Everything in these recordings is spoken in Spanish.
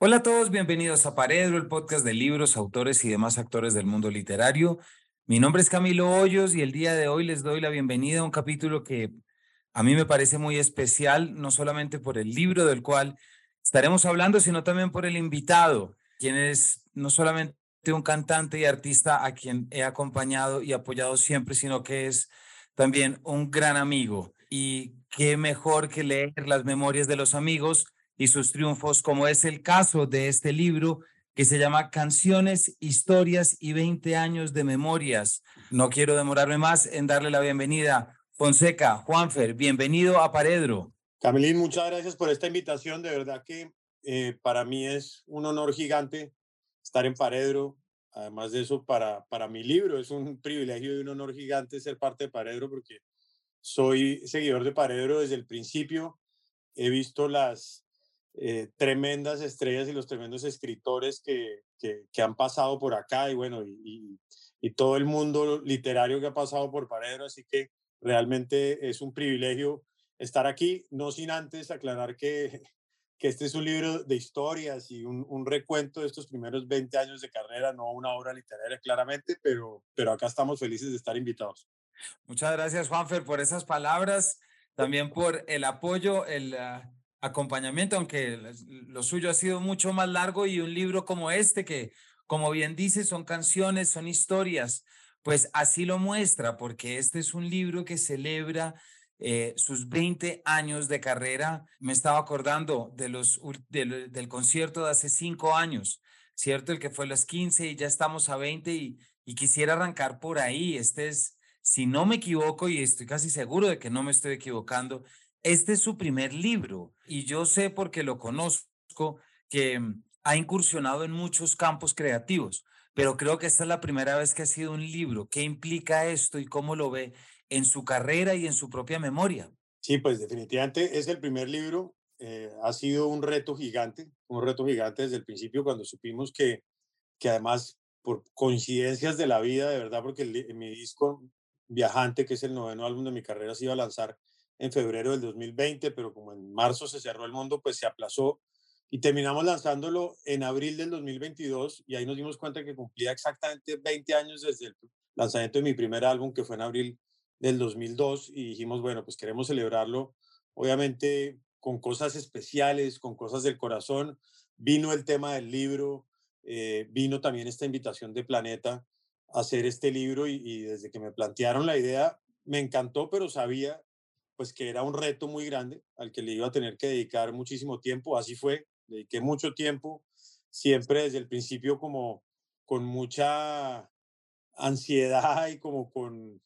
Hola a todos, bienvenidos a Paredro, el podcast de libros, autores y demás actores del mundo literario. Mi nombre es Camilo Hoyos y el día de hoy les doy la bienvenida a un capítulo que a mí me parece muy especial, no solamente por el libro del cual estaremos hablando, sino también por el invitado, quien es no solamente un cantante y artista a quien he acompañado y apoyado siempre, sino que es también un gran amigo. Y qué mejor que leer las memorias de los amigos y sus triunfos, como es el caso de este libro que se llama Canciones, Historias y 20 años de memorias. No quiero demorarme más en darle la bienvenida. Fonseca, Juanfer, bienvenido a Paredro. Camilín, muchas gracias por esta invitación. De verdad que eh, para mí es un honor gigante estar en Paredro. Además de eso, para, para mi libro es un privilegio y un honor gigante ser parte de Paredro porque soy seguidor de Paredro desde el principio. He visto las, eh, tremendas estrellas y los tremendos escritores que, que, han pasado por acá y bueno, y, y, todo el mundo literario que ha pasado por Paredro, así que realmente es un privilegio estar aquí, no sin antes aclarar que, que este es un libro de historias y un, un, recuento de estos primeros 20 años de carrera, no una obra literaria claramente, pero, pero acá estamos felices de estar invitados. Muchas gracias, Juanfer, por esas palabras, también por el apoyo, el... Uh acompañamiento, aunque lo suyo ha sido mucho más largo y un libro como este, que como bien dice, son canciones, son historias, pues así lo muestra, porque este es un libro que celebra eh, sus 20 años de carrera. Me estaba acordando de los, del, concierto de hace cinco años, ¿cierto? El que fue a las 15 y ya estamos a 20 y, y quisiera arrancar por ahí. Este es, si no me equivoco, y estoy casi seguro de que no me estoy equivocando, este es su primer libro y yo sé porque lo conozco que mm, ha incursionado en muchos campos creativos, pero creo que esta es la primera vez que ha sido un libro. ¿Qué implica esto y cómo lo ve en su carrera y en su propia memoria? Sí, pues definitivamente es el primer libro. Eh, ha sido un reto gigante, un reto gigante desde el principio cuando supimos que, que además por coincidencias de la vida, de verdad, porque mi disco Viajante, que es el noveno álbum de mi carrera, se iba a lanzar en febrero del 2020, pero como en marzo se cerró el mundo, pues se aplazó y terminamos lanzándolo en abril del 2022 y ahí nos dimos cuenta que cumplía exactamente 20 años desde el lanzamiento de mi primer álbum, que fue en abril del 2002 y dijimos, bueno, pues queremos celebrarlo, obviamente con cosas especiales, con cosas del corazón. Vino el tema del libro, eh, vino también esta invitación de Planeta a hacer este libro y, y desde que me plantearon la idea, me encantó, pero sabía pues que era un reto muy grande al que le iba a tener que dedicar muchísimo tiempo. Así fue, dediqué mucho tiempo, siempre desde el principio como con mucha ansiedad y como con,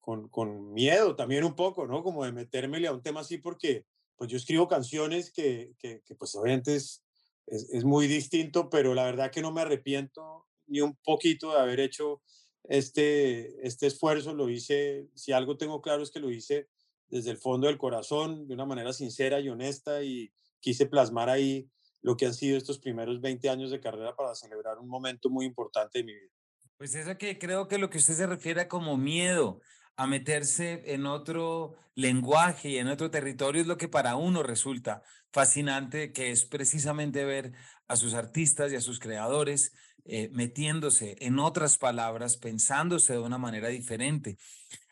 con, con miedo también un poco, ¿no? Como de metérmele a un tema así porque pues yo escribo canciones que, que, que pues obviamente es, es, es, muy distinto, pero la verdad que no me arrepiento ni un poquito de haber hecho este, este esfuerzo, lo hice, si algo tengo claro es que lo hice desde el fondo del corazón, de una manera sincera y honesta, y quise plasmar ahí lo que han sido estos primeros 20 años de carrera para celebrar un momento muy importante de mi vida. Pues eso que creo que lo que usted se refiere como miedo a meterse en otro lenguaje y en otro territorio es lo que para uno resulta fascinante, que es precisamente ver a sus artistas y a sus creadores eh, metiéndose en otras palabras, pensándose de una manera diferente.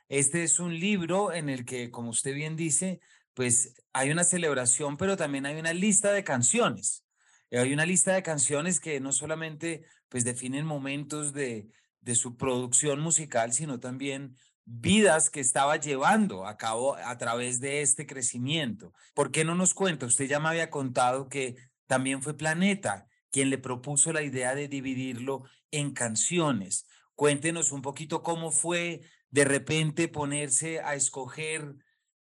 Este es un libro en el que, como usted bien dice, pues hay una celebración, pero también hay una lista de canciones. Hay una lista de canciones que no solamente pues definen momentos de, de su producción musical, sino también vidas que estaba llevando a cabo a través de este crecimiento. ¿Por qué no nos cuenta? Usted ya me había contado que también fue Planeta quien le propuso la idea de dividirlo en canciones. Cuéntenos un poquito cómo fue de repente ponerse a escoger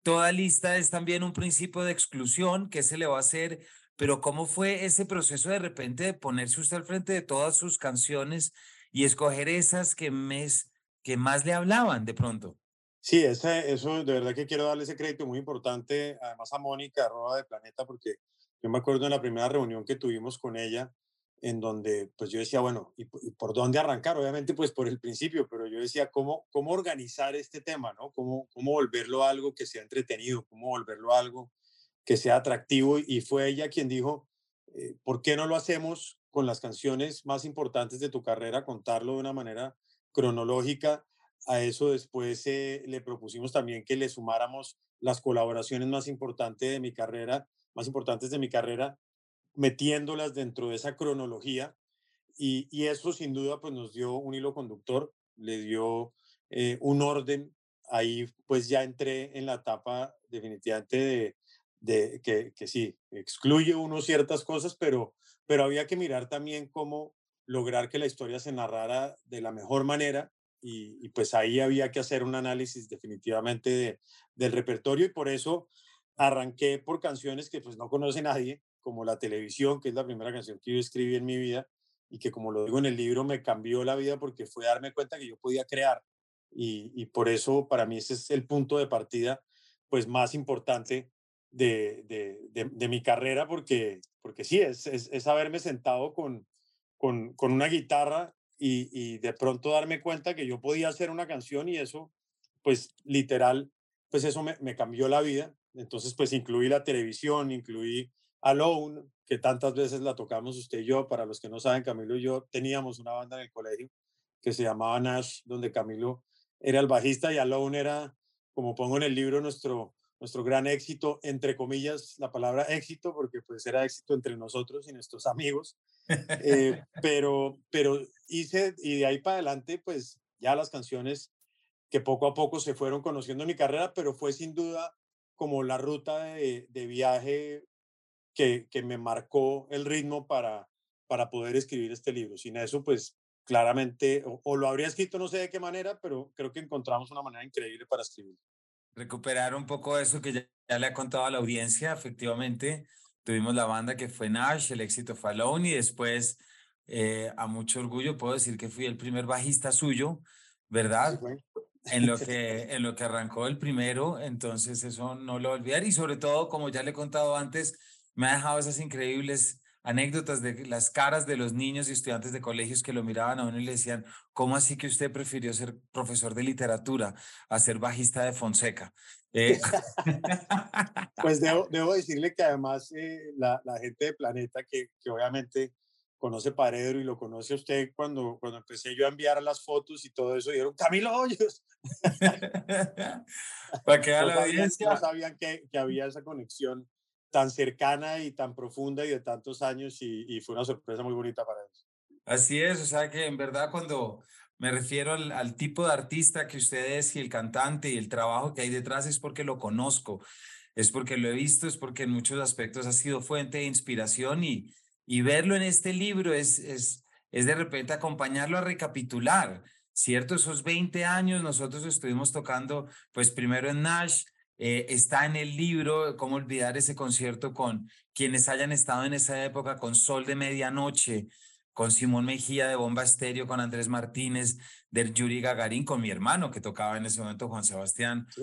toda lista es también un principio de exclusión que se le va a hacer, pero ¿cómo fue ese proceso de repente de ponerse usted al frente de todas sus canciones y escoger esas que, mes, que más le hablaban de pronto? Sí, ese, eso de verdad que quiero darle ese crédito muy importante, además a Mónica, de Planeta, porque yo me acuerdo en la primera reunión que tuvimos con ella, en donde pues yo decía, bueno, ¿y, por dónde arrancar? Obviamente pues por el principio, pero yo decía, ¿cómo, cómo organizar este tema? ¿no? ¿Cómo, ¿Cómo volverlo algo que sea entretenido? ¿Cómo volverlo algo que sea atractivo? Y fue ella quien dijo, eh, ¿por qué no lo hacemos con las canciones más importantes de tu carrera, contarlo de una manera cronológica? A eso después eh, le propusimos también que le sumáramos las colaboraciones más importantes de mi carrera, más importantes de mi carrera, metiéndolas dentro de esa cronología. Y, y eso sin duda pues nos dio un hilo conductor, le dio eh, un orden. Ahí pues ya entré en la etapa definitivamente de, de que, que, sí, excluye uno ciertas cosas, pero, pero había que mirar también cómo lograr que la historia se narrara de la mejor manera y, y pues ahí había que hacer un análisis definitivamente de, del repertorio y por eso arranqué por canciones que pues no conoce nadie, como La Televisión, que es la primera canción que yo escribí en mi vida y que como lo digo en el libro me cambió la vida porque fue darme cuenta que yo podía crear y, y por eso para mí ese es el punto de partida pues más importante de, de, de, mi carrera, porque, porque sí, es, es, haberme sentado con, con, con una guitarra y, y, de pronto darme cuenta que yo podía hacer una canción y eso, pues literal, pues eso me, me cambió la vida. Entonces, pues incluí la televisión, incluí Alone, que tantas veces la tocamos usted y yo. Para los que no saben, Camilo y yo teníamos una banda en el colegio que se llamaba Nash, donde Camilo era el bajista y Alone era, como pongo en el libro, nuestro, nuestro gran éxito, entre comillas, la palabra éxito, porque pues era éxito entre nosotros y nuestros amigos. Eh, pero, pero hice, y de ahí para adelante, pues ya las canciones que poco a poco se fueron conociendo en mi carrera, pero fue sin duda como la ruta de, de viaje que, que, me marcó el ritmo para, para poder escribir este libro. Sin eso, pues claramente, o, o lo habría escrito no sé de qué manera, pero creo que encontramos una manera increíble para escribir recuperar un poco eso que ya, le ha contado a la audiencia. Efectivamente, tuvimos la banda que fue Nash, el éxito fue Alone y después, eh, a mucho orgullo, puedo decir que fui el primer bajista suyo, ¿verdad? en lo que en lo que arrancó el primero, entonces eso no lo olvidar y sobre todo, como ya le he contado antes, me ha dejado esas increíbles anécdotas de las caras de los niños y estudiantes de colegios que lo miraban a uno y le decían, ¿cómo así que usted prefirió ser profesor de literatura a ser bajista de Fonseca? Eh, pues debo, debo, decirle que además eh, la, la, gente de Planeta, que, que obviamente conoce Paredro y lo conoce usted cuando, cuando empecé yo a enviar las fotos y todo eso, dijeron, Camilo Hoyos. Para que la audiencia. No sabían que, que había esa conexión tan cercana y tan profunda y de tantos años y, y, fue una sorpresa muy bonita para ellos. Así es, o sea que en verdad cuando me refiero al, al, tipo de artista que usted es y el cantante y el trabajo que hay detrás es porque lo conozco, es porque lo he visto, es porque en muchos aspectos ha sido fuente de inspiración y, y verlo en este libro es, es, es de repente acompañarlo a recapitular, ¿cierto? Esos 20 años nosotros estuvimos tocando pues primero en Nash, eh, está en el libro, cómo olvidar ese concierto con quienes hayan estado en esa época, con Sol de Medianoche, con Simón Mejía de Bomba Estéreo, con Andrés Martínez del Yuri Gagarín, con mi hermano que tocaba en ese momento, Juan Sebastián sí,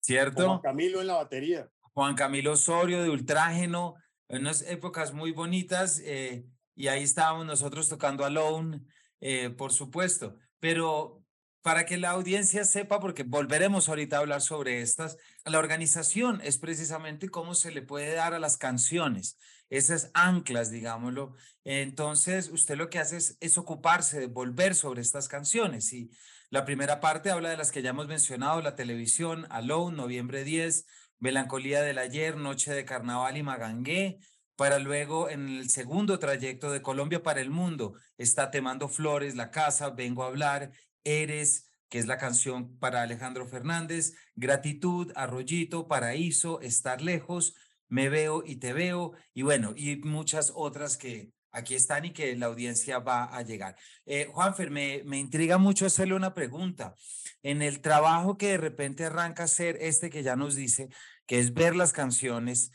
¿cierto? Juan Camilo en la batería. Juan Camilo Osorio de Ultrágeno, en unas épocas muy bonitas, eh, y ahí estábamos nosotros tocando Alone, eh, por supuesto. Pero para que la audiencia sepa, porque volveremos ahorita a hablar sobre estas, la organización es precisamente cómo se le puede dar a las canciones, esas anclas, digámoslo. Entonces, usted lo que hace es, ocuparse de volver sobre estas canciones. Y la primera parte habla de las que ya hemos mencionado, la televisión, Alone, noviembre 10, Melancolía del ayer, Noche de Carnaval y Magangué, para luego en el segundo trayecto de Colombia para el mundo está Temando Flores, La Casa, Vengo a hablar Eres, que es la canción para Alejandro Fernández, Gratitud, Arroyito, Paraíso, Estar Lejos, Me Veo y Te Veo, y bueno, y muchas otras que aquí están y que la audiencia va a llegar. Eh, Juanfer, me, me intriga mucho hacerle una pregunta. En el trabajo que de repente arranca a ser este que ya nos dice, que es ver las canciones,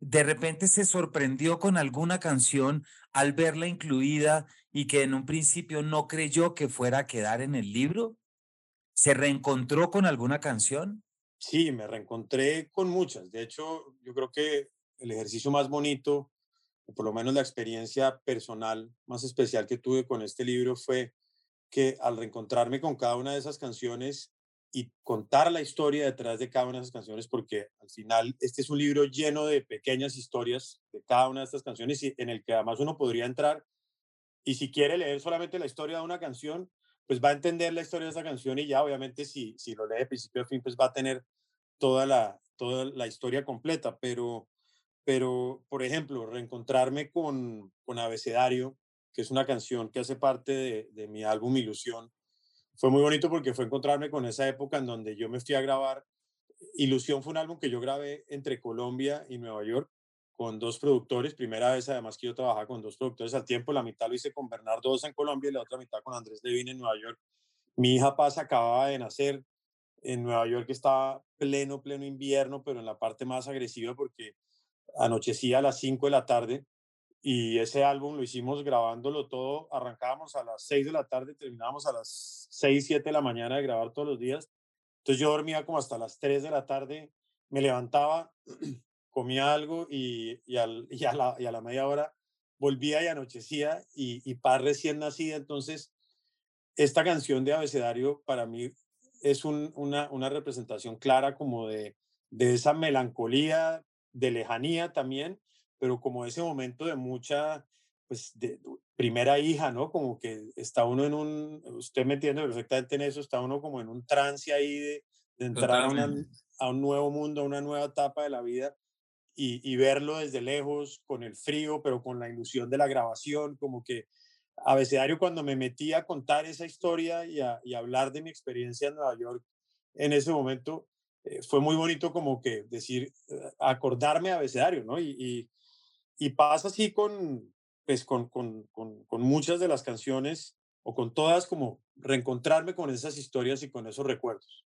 de repente se sorprendió con alguna canción al verla incluida y que en un principio no creyó que fuera a quedar en el libro? ¿Se reencontró con alguna canción? Sí, me reencontré con muchas. De hecho, yo creo que el ejercicio más bonito, o por lo menos la experiencia personal más especial que tuve con este libro fue que al reencontrarme con cada una de esas canciones y contar la historia detrás de cada una de esas canciones, porque al final este es un libro lleno de pequeñas historias de cada una de estas canciones y en el que además uno podría entrar y si quiere leer solamente la historia de una canción, pues va a entender la historia de esa canción y ya obviamente si, si lo lee de principio a fin, pues va a tener toda la, toda la historia completa. Pero, pero por ejemplo, reencontrarme con, con Abecedario, que es una canción que hace parte de, de mi álbum Ilusión, fue muy bonito porque fue encontrarme con esa época en donde yo me fui a grabar. Ilusión fue un álbum que yo grabé entre Colombia y Nueva York con dos productores. Primera vez, además, que yo trabajaba con dos productores al tiempo. La mitad lo hice con Bernardo Osa en Colombia y la otra mitad con Andrés Levine en Nueva York. Mi hija Paz acababa de nacer. En Nueva York estaba pleno, pleno invierno, pero en la parte más agresiva porque anochecía a las 5 de la tarde y ese álbum lo hicimos grabándolo todo. Arrancábamos a las 6 de la tarde, terminábamos a las 6, 7 de la mañana de grabar todos los días. Entonces yo dormía como hasta las 3 de la tarde, me levantaba, comía algo y, y, al, y, a, la, y a, la, media hora volvía y anochecía y, y Paz recién nacida. Entonces, esta canción de abecedario para mí es un, una, una, representación clara como de, de esa melancolía, de lejanía también, pero como ese momento de mucha, pues, de primera hija, ¿no? Como que está uno en un, usted me entiende perfectamente en eso, está uno como en un trance ahí de, de entrar a, una, a, un nuevo mundo, a una nueva etapa de la vida y, verlo desde lejos, con el frío, pero con la ilusión de la grabación, como que abecedario cuando me metí a contar esa historia y a, a hablar de mi experiencia en Nueva York en ese momento, eh, fue muy bonito como que decir, eh, acordarme abecedario, ¿no? Y, y, pasa así con, pues, con, con, con muchas de las canciones o con todas, como reencontrarme con esas historias y con esos recuerdos.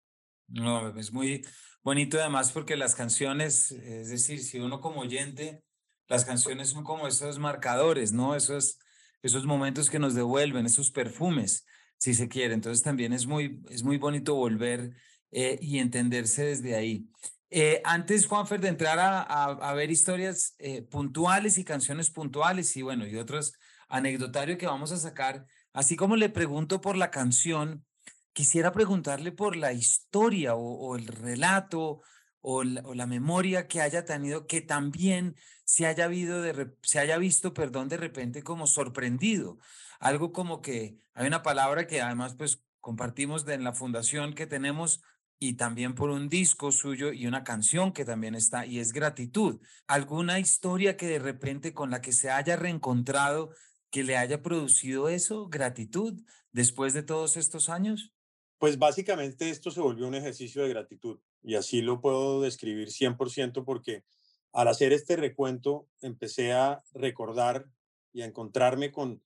No, es muy bonito además porque las canciones, es decir, si uno como oyente, las canciones son como esos marcadores, ¿no? Esos, esos momentos que nos devuelven, esos perfumes, si se quiere. Entonces también es muy, es muy bonito volver eh, y entenderse desde ahí. Eh, antes, Juanfer, de entrar a, a, ver historias eh, puntuales y canciones puntuales y bueno, y otros anecdotarios que vamos a sacar, así como le pregunto por la canción, quisiera preguntarle por la historia o, el relato o la, memoria que haya tenido que también se haya, habido de, se haya visto, perdón, de repente como sorprendido. Algo como que hay una palabra que además pues compartimos en la fundación que tenemos y también por un disco suyo y una canción que también está y es gratitud. ¿Alguna historia que de repente con la que se haya reencontrado que le haya producido eso, gratitud, después de todos estos años? Pues básicamente esto se volvió un ejercicio de gratitud y así lo puedo describir 100% porque al hacer este recuento empecé a recordar y a encontrarme con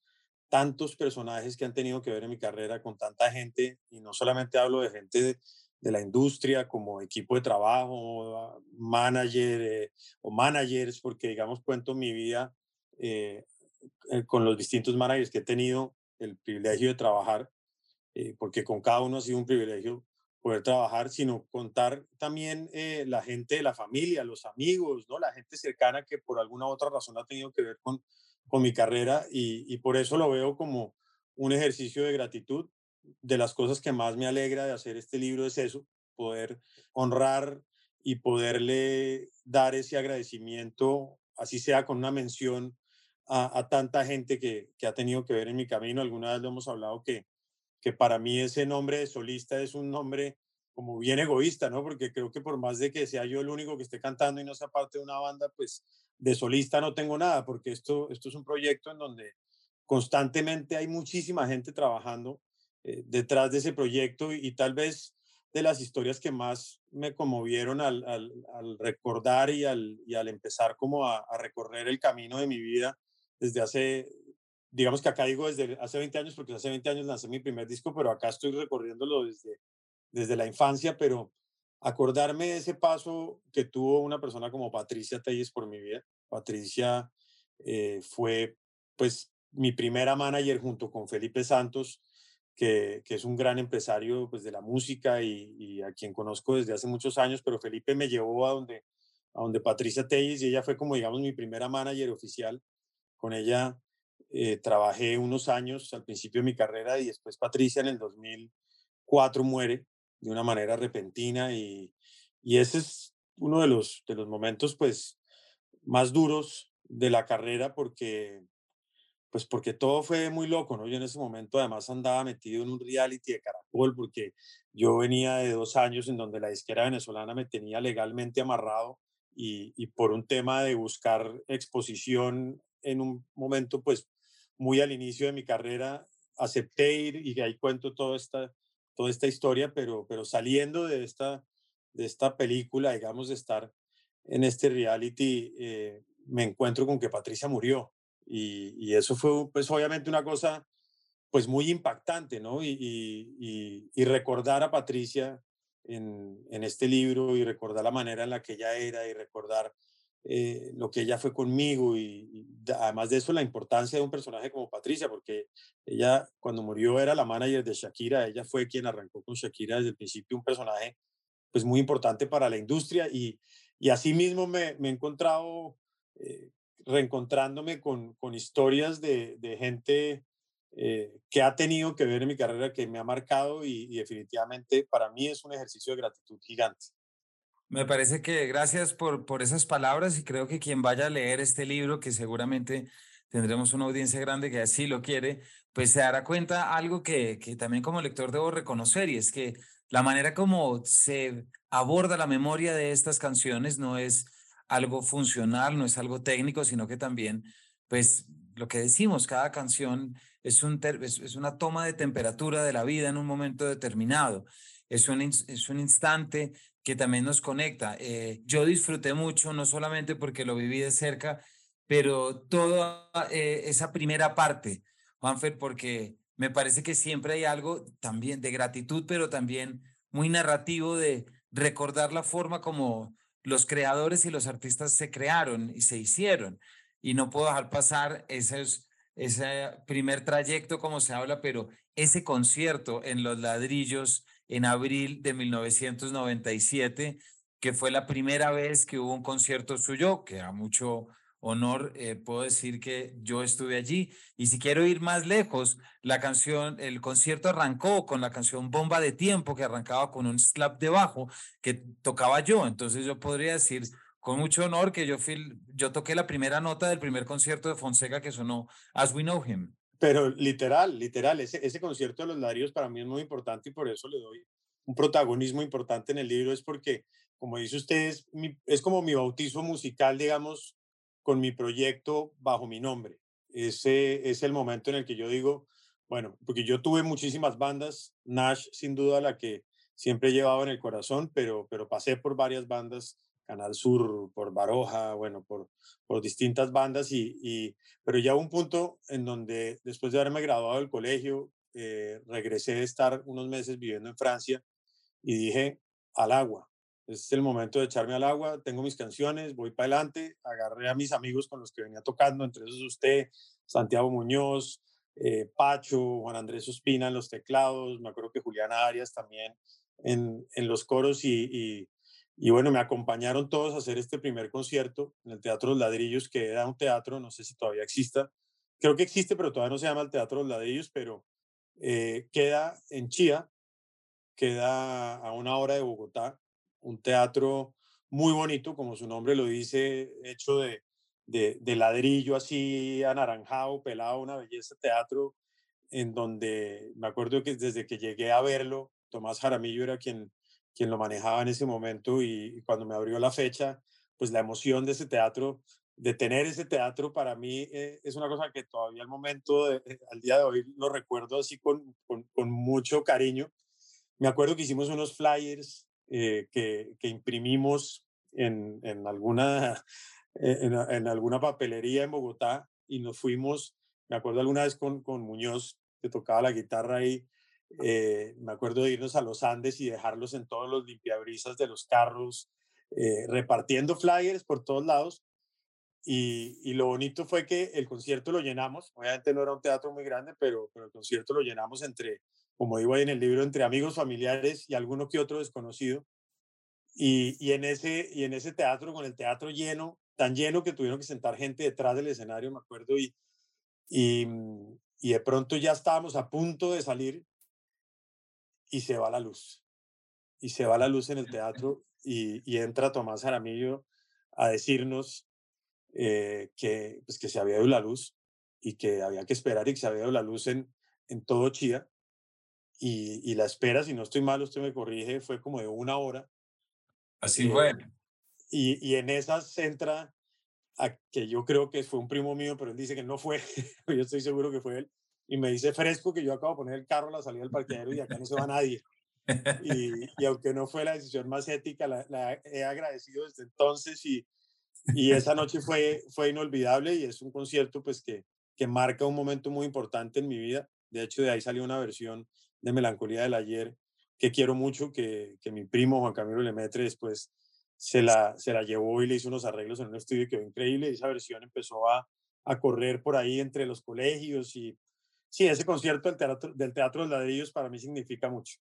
tantos personajes que han tenido que ver en mi carrera, con tanta gente, y no solamente hablo de gente de, la industria como equipo de trabajo, manager eh, o managers, porque digamos cuento mi vida eh, eh, con los distintos managers que he tenido el privilegio de trabajar eh, porque con cada uno ha sido un privilegio poder trabajar, sino contar también eh, la gente la familia, los amigos, ¿no? la gente cercana que por alguna otra razón ha tenido que ver con, con mi carrera y, y por eso lo veo como un ejercicio de gratitud. De las cosas que más me alegra de hacer este libro es eso, poder honrar y poderle dar ese agradecimiento, así sea con una mención a, a tanta gente que, que, ha tenido que ver en mi camino. Alguna vez lo hemos hablado que que para mí ese nombre de solista es un nombre como bien egoísta, ¿no? Porque creo que por más de que sea yo el único que esté cantando y no sea parte de una banda, pues de solista no tengo nada, porque esto, esto es un proyecto en donde constantemente hay muchísima gente trabajando eh, detrás de ese proyecto y, y, tal vez de las historias que más me conmovieron al, al, al recordar y al, y al, empezar como a, a recorrer el camino de mi vida desde hace digamos que acá digo desde hace 20 años, porque hace 20 años lancé mi primer disco, pero acá estoy recorriéndolo desde, desde la infancia, pero acordarme de ese paso que tuvo una persona como Patricia Telles por mi vida. Patricia eh, fue pues mi primera manager junto con Felipe Santos, que, que es un gran empresario pues, de la música y, y, a quien conozco desde hace muchos años, pero Felipe me llevó a donde, a donde Patricia Telles y ella fue como digamos mi primera manager oficial. Con ella eh, trabajé unos años al principio de mi carrera y después Patricia en el 2004 muere de una manera repentina y, y ese es uno de los, de los momentos pues más duros de la carrera porque pues porque todo fue muy loco, ¿no? Yo en ese momento además andaba metido en un reality de Caracol porque yo venía de dos años en donde la disquera venezolana me tenía legalmente amarrado y, y por un tema de buscar exposición en un momento pues muy al inicio de mi carrera acepté ir y ahí cuento toda esta, toda esta historia, pero, pero saliendo de esta, de esta película, digamos, de estar en este reality, eh, me encuentro con que Patricia murió y, eso fue, pues obviamente una cosa, pues muy impactante, ¿no? Y, y, recordar a Patricia en, en, este libro y recordar la manera en la que ella era y recordar eh, lo que ella fue conmigo y, además de eso la importancia de un personaje como Patricia, porque ella cuando murió era la manager de Shakira, ella fue quien arrancó con Shakira desde el principio, un personaje pues muy importante para la industria y, y así mismo me, he encontrado eh, reencontrándome con, con historias de, de gente eh, que ha tenido que ver en mi carrera, que me ha marcado y, definitivamente para mí es un ejercicio de gratitud gigante. Me parece que gracias por, por esas palabras y creo que quien vaya a leer este libro, que seguramente tendremos una audiencia grande que así lo quiere, pues se dará cuenta algo que, que también como lector debo reconocer y es que la manera como se aborda la memoria de estas canciones no es algo funcional, no es algo técnico, sino que también, pues, lo que decimos, cada canción es, un es, una toma de temperatura de la vida en un momento determinado. Es un, es un instante que también nos conecta. Eh, yo disfruté mucho, no solamente porque lo viví de cerca, pero toda eh, esa primera parte, Juanfer, porque me parece que siempre hay algo también de gratitud, pero también muy narrativo de recordar la forma como los creadores y los artistas se crearon y se hicieron. Y no puedo dejar pasar ese, ese primer trayecto, como se habla, pero ese concierto en Los Ladrillos en abril de 1997, que fue la primera vez que hubo un concierto suyo, que a mucho honor eh, puedo decir que yo estuve allí. Y si quiero ir más lejos, la canción, el concierto arrancó con la canción Bomba de Tiempo, que arrancaba con un slap de bajo que tocaba yo. Entonces yo podría decir con mucho honor que yo, fui, yo toqué la primera nota del primer concierto de Fonseca que sonó As We Know Him. Pero literal, literal, ese, ese concierto de los Ladrillos para mí es muy importante y por eso le doy un protagonismo importante en el libro, es porque, como dice usted, es, es como mi bautizo musical, digamos, con mi proyecto bajo mi nombre. Ese es el momento en el que yo digo, bueno, porque yo tuve muchísimas bandas, Nash sin duda la que siempre he llevado en el corazón, pero, pero pasé por varias bandas, Canal Sur, por Baroja, bueno, por, por distintas bandas, y, y, pero ya un punto en donde después de haberme graduado del colegio, eh, regresé de estar unos meses viviendo en Francia y dije, al agua, es el momento de echarme al agua, tengo mis canciones, voy para adelante, agarré a mis amigos con los que venía tocando, entre esos usted, Santiago Muñoz, eh, Pacho, Juan Andrés Ospina en los teclados, me acuerdo que Juliana Arias también en, en los coros y, y, bueno, me acompañaron todos a hacer este primer concierto en el Teatro Los Ladrillos, que era un teatro, no sé si todavía exista, creo que existe, pero todavía no se llama el Teatro Los Ladrillos, pero eh, queda en Chía, queda a una hora de Bogotá un teatro muy bonito, como su nombre lo dice, hecho de, de, ladrillo así anaranjado, pelado, una belleza teatro, en donde me acuerdo que desde que llegué a verlo, Tomás Jaramillo era quien, quien lo manejaba en ese momento y, cuando me abrió la fecha, pues la emoción de ese teatro, de tener ese teatro para mí eh, es una cosa que todavía al momento, eh, al día de hoy, lo recuerdo así con, con, mucho cariño. Me acuerdo que hicimos unos flyers eh, que, imprimimos en, alguna, en, alguna papelería en Bogotá y nos fuimos, me acuerdo alguna vez con, con Muñoz, que tocaba la guitarra ahí, eh, me acuerdo de irnos a los Andes y dejarlos en todos los limpiabrisas de los carros, eh, repartiendo flyers por todos lados. Y, y, lo bonito fue que el concierto lo llenamos, obviamente no era un teatro muy grande, pero, pero el concierto lo llenamos entre como digo ahí en el libro, entre amigos, familiares y alguno que otro desconocido. Y, y, en ese, y en ese teatro, con el teatro lleno, tan lleno que tuvieron que sentar gente detrás del escenario, me acuerdo, y, y, y de pronto ya estábamos a punto de salir y se va la luz. y se va la luz en el teatro y, entra Tomás Jaramillo a decirnos eh, que, pues, que se había ido la luz y que había que esperar y que se había ido la luz en, en todo Chía. Y, la espera, si no estoy mal, usted me corrige, fue como de una hora. Así fue. Eh, y, y en esas entra a que yo creo que fue un primo mío, pero él dice que no fue, yo estoy seguro que fue él, y me dice fresco que yo acabo de poner el carro a la salida del parqueadero y acá no se va nadie. Y, y aunque no fue la decisión más ética, la, la he agradecido desde entonces y, y esa noche fue, fue inolvidable y es un concierto pues que, que marca un momento muy importante en mi vida. De hecho, de ahí salió una versión de Melancolía del Ayer que quiero mucho, que, que mi primo Juan Camilo Lemetre después se la, se la llevó y le hizo unos arreglos en un estudio que quedó increíble y esa versión empezó a, a correr por ahí entre los colegios y sí, ese concierto del Teatro, del teatro de los Ladrillos para mí significa mucho.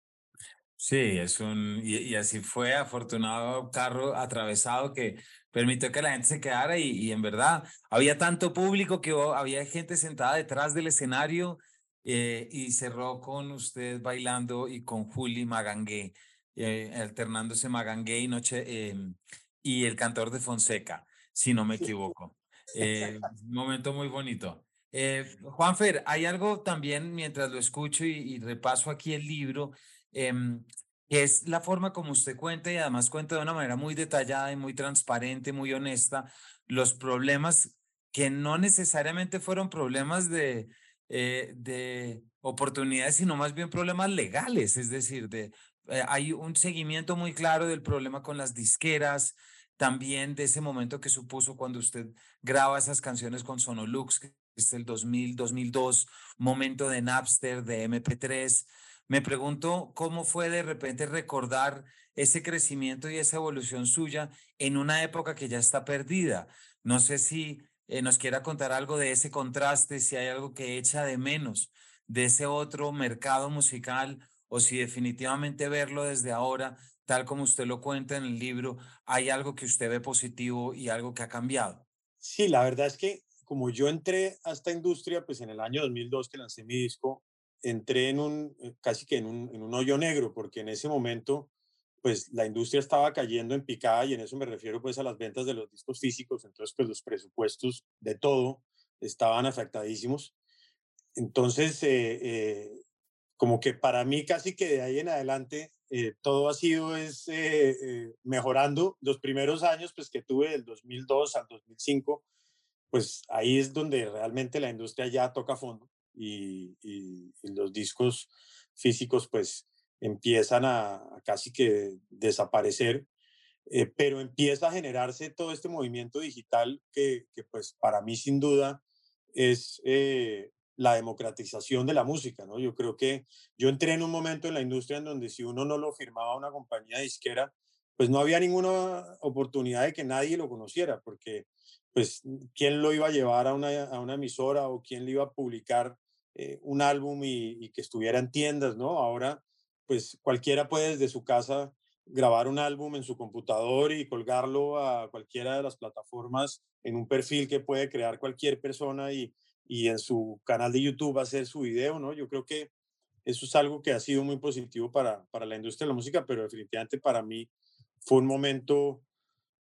Sí, es un, y, así fue, afortunado carro atravesado que permitió que la gente se quedara y, y en verdad había tanto público que había gente sentada detrás del escenario eh, y cerró con usted bailando y con Juli Magangué, eh, alternándose Magangué y Noche em, y el cantor de Fonseca, si no me equivoco. Eh, un momento muy bonito. Juanfer, hay algo también mientras lo escucho y, repaso aquí el libro Em, es la forma como usted cuenta y además cuenta de una manera muy detallada y muy transparente, muy honesta, los problemas que no necesariamente fueron problemas de, eh, de oportunidades, sino más bien problemas legales, es decir, de, eh, hay un seguimiento muy claro del problema con las disqueras, también de ese momento que supuso cuando usted graba esas canciones con Sonolux, que el 2000, 2002, momento de Napster, de MP3, me pregunto cómo fue de repente recordar ese crecimiento y esa evolución suya en una época que ya está perdida. No sé si eh, nos quiera contar algo de ese contraste, si hay algo que echa de menos de ese otro mercado musical o si definitivamente verlo desde ahora, tal como usted lo cuenta en el libro, hay algo que usted ve positivo y algo que ha cambiado. Sí, la verdad es que como yo entré a esta industria, pues en el año 2002 que lancé mi disco, entré en un, eh, casi que en un, en un hoyo negro, porque en ese momento, pues la industria estaba cayendo en picada y en eso me refiero pues a las ventas de los discos físicos, entonces pues los presupuestos de todo estaban afectadísimos. Entonces, eh, eh, como que para mí casi que de ahí en adelante todo ha sido es, mejorando. Los primeros años pues que tuve del 2002 al 2005, pues ahí es donde realmente la industria ya toca fondo y, los discos físicos pues empiezan a, casi que desaparecer, eh, pero empieza a generarse todo este movimiento digital que, que pues para mí sin duda es eh, la democratización de la música, ¿no? Yo creo que yo entré en un momento en la industria en donde si uno no lo firmaba una compañía disquera, pues no había ninguna oportunidad de que nadie lo conociera, porque pues quién lo iba a llevar a una, a una emisora o quién le iba a publicar eh, un álbum y, que estuviera en tiendas, ¿no? Ahora, pues cualquiera puede desde su casa grabar un álbum en su computador y colgarlo a cualquiera de las plataformas en un perfil que puede crear cualquier persona y, y en su canal de YouTube hacer su video, ¿no? Yo creo que eso es algo que ha sido muy positivo para, para la industria de la música, pero definitivamente para mí fue un momento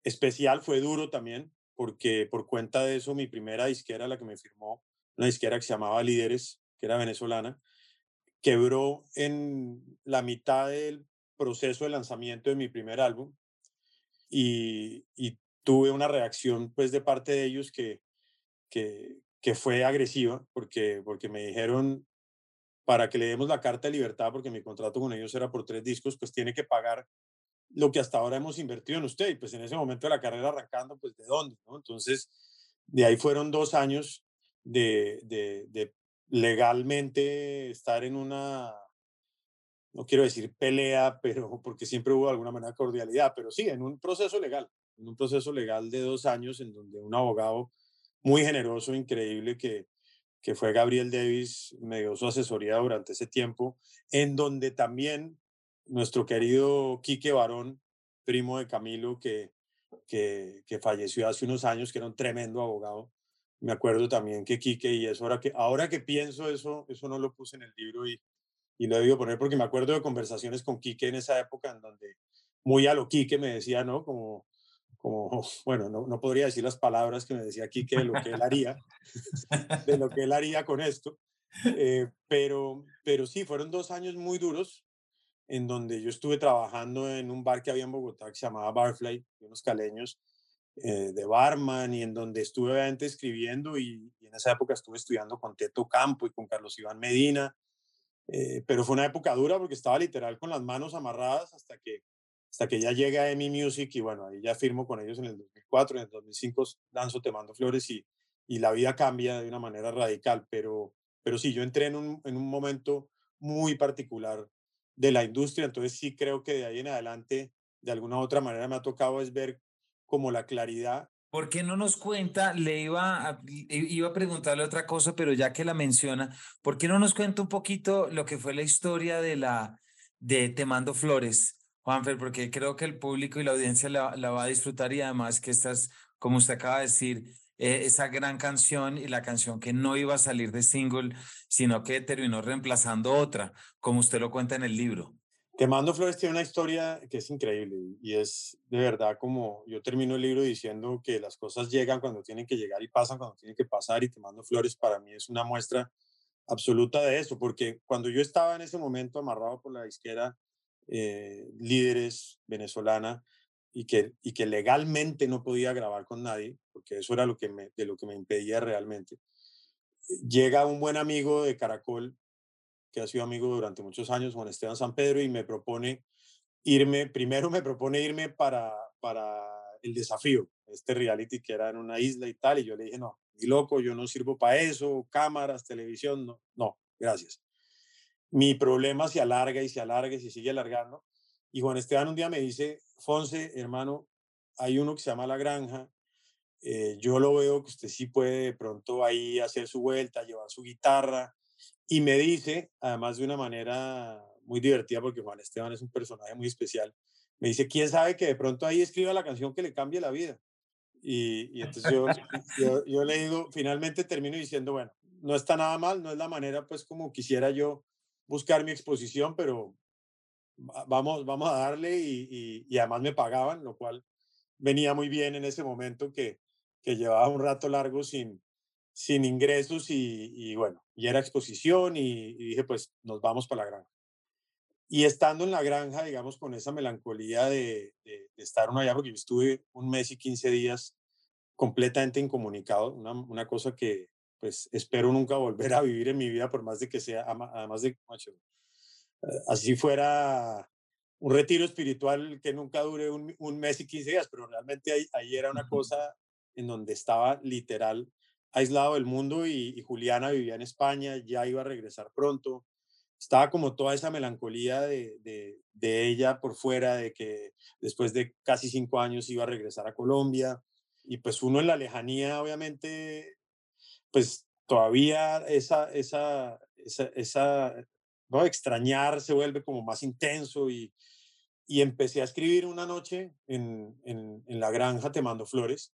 especial, fue duro también, porque por cuenta de eso mi primera disquera, la que me firmó, una disquera que se llamaba Líderes, que era venezolana, quebró en la mitad del proceso de lanzamiento de mi primer álbum y, tuve una reacción pues de parte de ellos que, que, que, fue agresiva porque, porque me dijeron para que le demos la carta de libertad, porque mi contrato con ellos era por tres discos, pues tiene que pagar lo que hasta ahora hemos invertido en usted. Y pues en ese momento de la carrera arrancando, pues de dónde. Entonces, de ahí fueron dos años de, legalmente estar en una, no quiero decir pelea, pero porque siempre hubo alguna manera cordialidad, pero sí, en un proceso legal, en un proceso legal de dos años en donde un abogado muy generoso, increíble, que, que fue Gabriel Davis, me dio su asesoría durante ese tiempo, en donde también nuestro querido Quique Barón, primo de Camilo, que, que, falleció hace unos años, que era un tremendo abogado, me acuerdo también que Quique, y eso ahora que, ahora que pienso eso, eso no lo puse en el libro y, y lo he debido poner porque me acuerdo de conversaciones con Quique en esa época en donde muy a lo Quique me decía, ¿no? Como, como bueno, no, no podría decir las palabras que me decía Quique de lo que él haría, de lo que él haría con esto, eh, pero, pero sí, fueron dos años muy duros en donde yo estuve trabajando en un bar que había en Bogotá que se llamaba Barfly, unos caleños, eh, de barman y en donde estuve obviamente escribiendo y, en esa época estuve estudiando con Teto Campo y con Carlos Iván Medina, eh, pero fue una época dura porque estaba literal con las manos amarradas hasta que, hasta que ya llega EMI Music y bueno, ahí ya firmo con ellos en el 2004, en el 2005 lanzo Te Mando Flores y, y la vida cambia de una manera radical, pero, pero sí, yo entré en un, en un momento muy particular de la industria, entonces sí creo que de ahí en adelante, de alguna u otra manera me ha tocado es ver como la claridad. ¿Por qué no nos cuenta? Le iba a, iba a preguntarle otra cosa, pero ya que la menciona, ¿por qué no nos cuenta un poquito lo que fue la historia de la de Te Mando Flores, Juanfer? Porque creo que el público y la audiencia la, la va a disfrutar y además que estás, como usted acaba de decir, eh, esa gran canción y la canción que no iba a salir de single, sino que terminó reemplazando otra, como usted lo cuenta en el libro. Te mando flores tiene una historia que es increíble y es de verdad como yo termino el libro diciendo que las cosas llegan cuando tienen que llegar y pasan cuando tienen que pasar y te mando flores para mí es una muestra absoluta de eso, porque cuando yo estaba en ese momento amarrado por la disquera eh, líderes venezolana y que, y que legalmente no podía grabar con nadie, porque eso era lo que me, de lo que me impedía realmente, llega un buen amigo de Caracol que ha sido amigo durante muchos años, Juan Esteban San Pedro, y me propone irme, primero me propone irme para, para el desafío, este reality que era en una isla y tal, y yo le dije, no, ni loco, yo no sirvo para eso, cámaras, televisión, no, no, gracias. Mi problema se alarga y se alarga y se sigue alargando. Y Juan Esteban un día me dice, Fonse, hermano, hay uno que se llama La Granja, eh, yo lo veo que usted sí puede de pronto ahí hacer su vuelta, llevar su guitarra, y me dice, además de una manera muy divertida, porque Juan Esteban es un personaje muy especial, me dice, ¿quién sabe que de pronto ahí escriba la canción que le cambie la vida? Y, entonces yo, yo, le digo, finalmente termino diciendo, bueno, no está nada mal, no es la manera pues como quisiera yo buscar mi exposición, pero vamos, vamos a darle y, y, además me pagaban, lo cual venía muy bien en ese momento que, que llevaba un rato largo sin, sin ingresos y, bueno, y era exposición y, dije, pues nos vamos para la granja. Y estando en la granja, digamos, con esa melancolía de, estar uno allá, porque yo estuve un mes y 15 días completamente incomunicado, una, una, cosa que pues espero nunca volver a vivir en mi vida, por más de que sea, además de, así fuera un retiro espiritual que nunca dure un, un mes y 15 días, pero realmente ahí, ahí era una cosa en donde estaba literal aislado del mundo y, Juliana vivía en España, ya iba a regresar pronto. Estaba como toda esa melancolía de, de, ella por fuera, de que después de casi cinco años iba a regresar a Colombia. Y pues uno en la lejanía, obviamente, pues todavía esa, esa, esa, esa ¿no? extrañar se vuelve como más intenso y, y empecé a escribir una noche en, en, la granja Te Mando Flores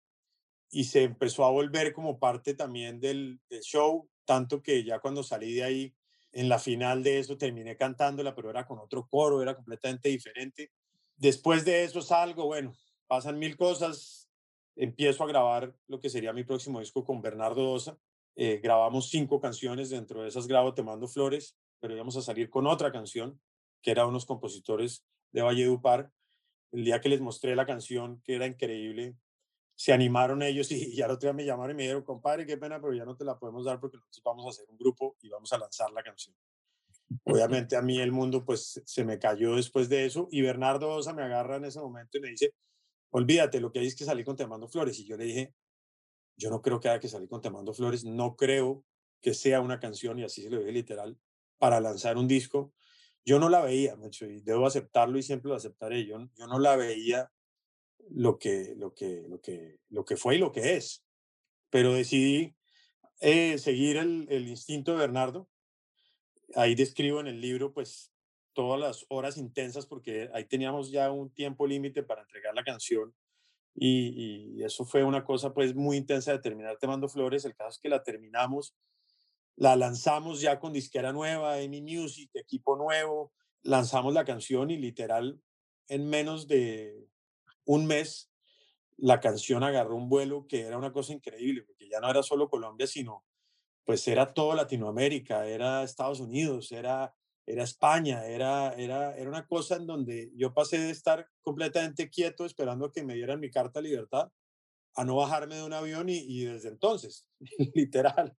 y se empezó a volver como parte también del, show, tanto que ya cuando salí de ahí, en la final de eso terminé cantándola, pero era con otro coro, era completamente diferente. Después de eso salgo, bueno, pasan mil cosas, empiezo a grabar lo que sería mi próximo disco con Bernardo Dosa. Eh, grabamos cinco canciones, dentro de esas grabo Te Mando Flores, pero íbamos a salir con otra canción, que era unos compositores de Valledupar. El día que les mostré la canción, que era increíble, se animaron ellos y, ya al otro día me llamaron y me dijeron, compadre, qué pena, pero ya no te la podemos dar porque nosotros vamos a hacer un grupo y vamos a lanzar la canción. Obviamente a mí el mundo pues se me cayó después de eso y Bernardo Osa me agarra en ese momento y me dice, olvídate, lo que hay es que salir con Te Mando Flores. Y yo le dije, yo no creo que haya que salir con Te Mando Flores, no creo que sea una canción, y así se lo dije literal, para lanzar un disco. Yo no la veía, mucho, y debo aceptarlo y siempre lo aceptaré. Yo, yo no la veía lo que, lo, que, lo, que, lo que fue y lo que es. Pero decidí eh, seguir el, el, instinto de Bernardo. Ahí describo en el libro pues todas las horas intensas porque ahí teníamos ya un tiempo límite para entregar la canción y, y, eso fue una cosa pues muy intensa de terminar Te Mando Flores. El caso es que la terminamos, la lanzamos ya con disquera nueva, Amy Music, equipo nuevo, lanzamos la canción y literal en menos de un mes la canción agarró un vuelo que era una cosa increíble, porque ya no era solo Colombia, sino pues era todo Latinoamérica, era Estados Unidos, era, era España, era, era, era una cosa en donde yo pasé de estar completamente quieto esperando que me dieran mi carta de libertad a no bajarme de un avión y, desde entonces, literal,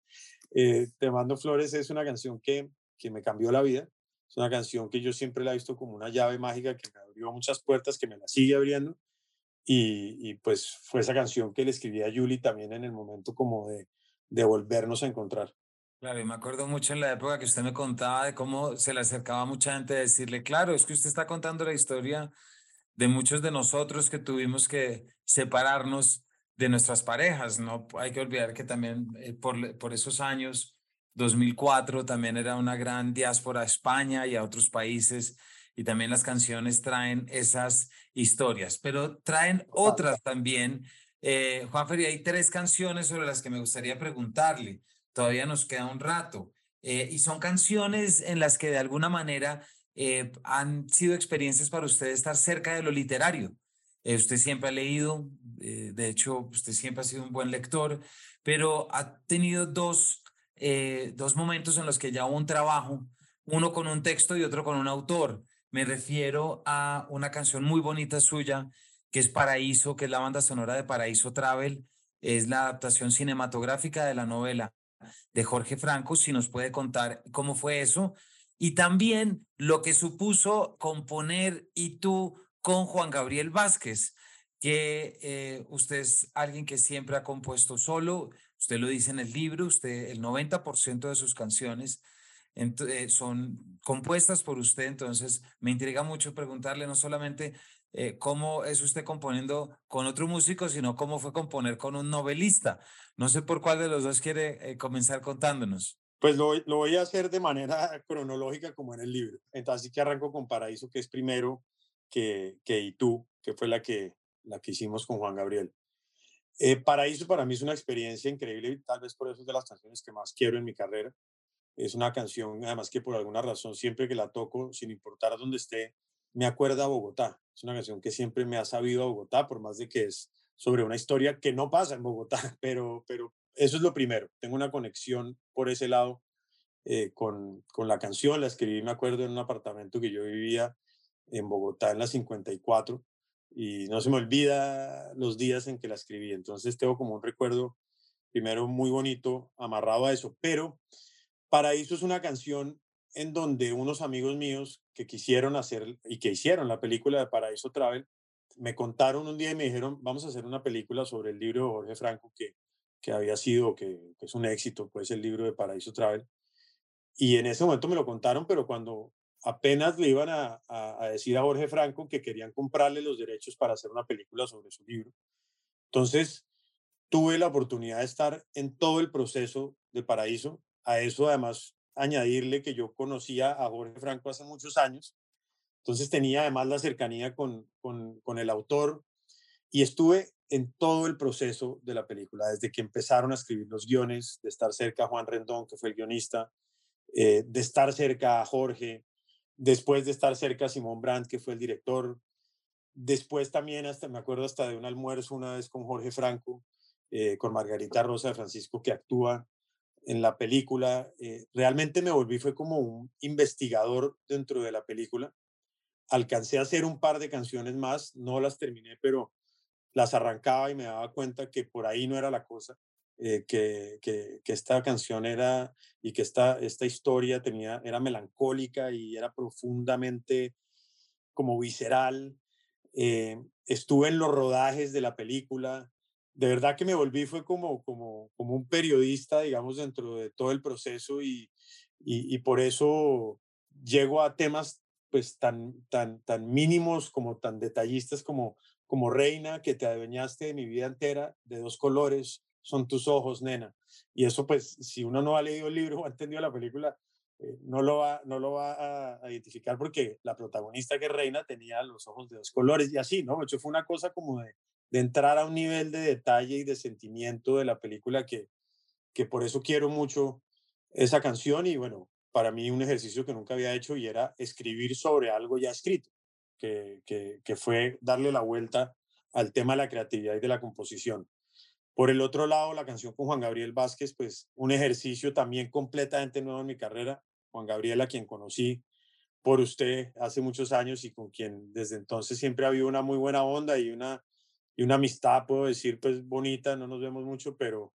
eh, Te mando flores es una canción que, que me cambió la vida, es una canción que yo siempre la he visto como una llave mágica que me abrió muchas puertas, que me la sigue abriendo y, pues fue esa canción que le escribí a Yuli también en el momento como de, de volvernos a encontrar. Claro, y me acuerdo mucho en la época que usted me contaba de cómo se le acercaba mucha gente a decirle, claro, es que usted está contando la historia de muchos de nosotros que tuvimos que separarnos de nuestras parejas, ¿no? Hay que olvidar que también eh, por, por esos años, 2004, también era una gran diáspora a España y a otros países y también las canciones traen esas historias, pero traen otras también. Eh, Juan Ferri, hay tres canciones sobre las que me gustaría preguntarle. Todavía nos queda un rato. Eh, y son canciones en las que de alguna manera eh, han sido experiencias para usted estar cerca de lo literario. Usted siempre ha leído, de hecho, usted siempre ha sido un buen lector, pero ha tenido dos, dos momentos en los que ya hubo un trabajo, uno con un texto y otro con un autor. Me refiero a una canción muy bonita suya, que es Paraíso, que es la banda sonora de Paraíso Travel. Es la adaptación cinematográfica de la novela de Jorge Franco. Si nos puede contar cómo fue eso. Y también lo que supuso componer y tú con Juan Gabriel Vázquez, que eh, usted es alguien que siempre ha compuesto solo. Usted lo dice en el libro, usted el 90% de sus canciones eh, son compuestas por usted, entonces me intriga mucho preguntarle no solamente eh, cómo es usted componiendo con otro músico, sino cómo fue componer con un novelista. No sé por cuál de los dos quiere comenzar contándonos. Pues lo, lo, voy a hacer de manera cronológica como en el libro. Entonces, que arranco con Paraíso, que es primero que, que Y tú, que fue la que, la que hicimos con Juan Gabriel. Paraíso para mí es una experiencia increíble y tal vez por eso es de las canciones que más quiero en mi carrera. Es una canción, además que por alguna razón, siempre que la toco, sin importar dónde esté, me acuerda a Bogotá. Es una canción que siempre me ha sabido a Bogotá, por más de que es sobre una historia que no pasa en Bogotá, pero, pero eso es lo primero. Tengo una conexión por ese lado eh, con, con la canción. La escribí, me acuerdo, en un apartamento que yo vivía en Bogotá en la 54 y no se me olvida los días en que la escribí. Entonces tengo como un recuerdo primero muy bonito amarrado a eso, pero Paraíso es una canción en donde unos amigos míos que quisieron hacer y que hicieron la película de Paraíso Travel, me contaron un día y me dijeron, vamos a hacer una película sobre el libro de Jorge Franco que, que había sido, que, es un éxito, pues el libro de Paraíso Travel. Y en ese momento me lo contaron, pero cuando apenas le iban a, a, decir a Jorge Franco que querían comprarle los derechos para hacer una película sobre su libro. Entonces, tuve la oportunidad de estar en todo el proceso de Paraíso a eso además añadirle que yo conocía a Jorge Franco hace muchos años, entonces tenía además la cercanía con, con, el autor y estuve en todo el proceso de la película, desde que empezaron a escribir los guiones, de estar cerca a Juan Rendón, que fue el guionista, eh, de estar cerca a Jorge, después de estar cerca a Simón Brandt, que fue el director, después también, hasta me acuerdo hasta de un almuerzo una vez con Jorge Franco, eh, con Margarita Rosa de Francisco, que actúa en la película. Eh, realmente me volví, fue como un investigador dentro de la película. Alcancé a hacer un par de canciones más, no las terminé, pero las arrancaba y me daba cuenta que por ahí no era la cosa, eh, que, que, esta canción era y que esta, esta historia tenía, era melancólica y era profundamente como visceral. Eh, estuve en los rodajes de la película, de verdad que me volví fue como, como, como un periodista, digamos, dentro de todo el proceso y, y, por eso llego a temas pues tan, tan, tan mínimos como tan detallistas como, como Reina, que te adueñaste de mi vida entera, de dos colores, son tus ojos, nena. Y eso pues, si uno no ha leído el libro o ha entendido la película, eh, no, lo va, no lo va a, identificar porque la protagonista que Reina tenía los ojos de dos colores y así, ¿no? Hecho, fue una cosa como de, de entrar a un nivel de detalle y de sentimiento de la película que, que por eso quiero mucho esa canción y bueno, para mí un ejercicio que nunca había hecho y era escribir sobre algo ya escrito, que, que, fue darle la vuelta al tema de la creatividad y de la composición. Por el otro lado, la canción con Juan Gabriel Vázquez, pues un ejercicio también completamente nuevo en mi carrera. Juan Gabriel, a quien conocí por usted hace muchos años y con quien desde entonces siempre ha habido una muy buena onda y una, y una amistad, puedo decir, pues bonita, no nos vemos mucho, pero,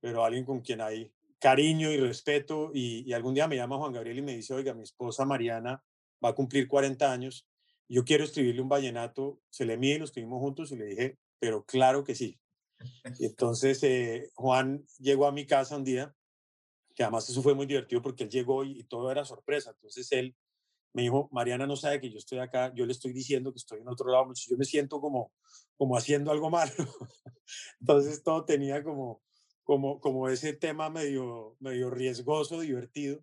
pero alguien con quien hay cariño y respeto. Y, algún día me llama Juan Gabriel y me dice, oiga, mi esposa Mariana va a cumplir 40 años, yo quiero escribirle un vallenato, se le mide y lo escribimos juntos y le dije, pero claro que sí. Entonces eh, Juan llegó a mi casa un día, que además eso fue muy divertido porque él llegó y, y todo era sorpresa. Entonces él me dijo, Mariana no sabe que yo estoy acá, yo le estoy diciendo que estoy en otro lado, yo me siento como, como haciendo algo malo. Entonces todo tenía como, como, como ese tema medio, medio riesgoso, divertido.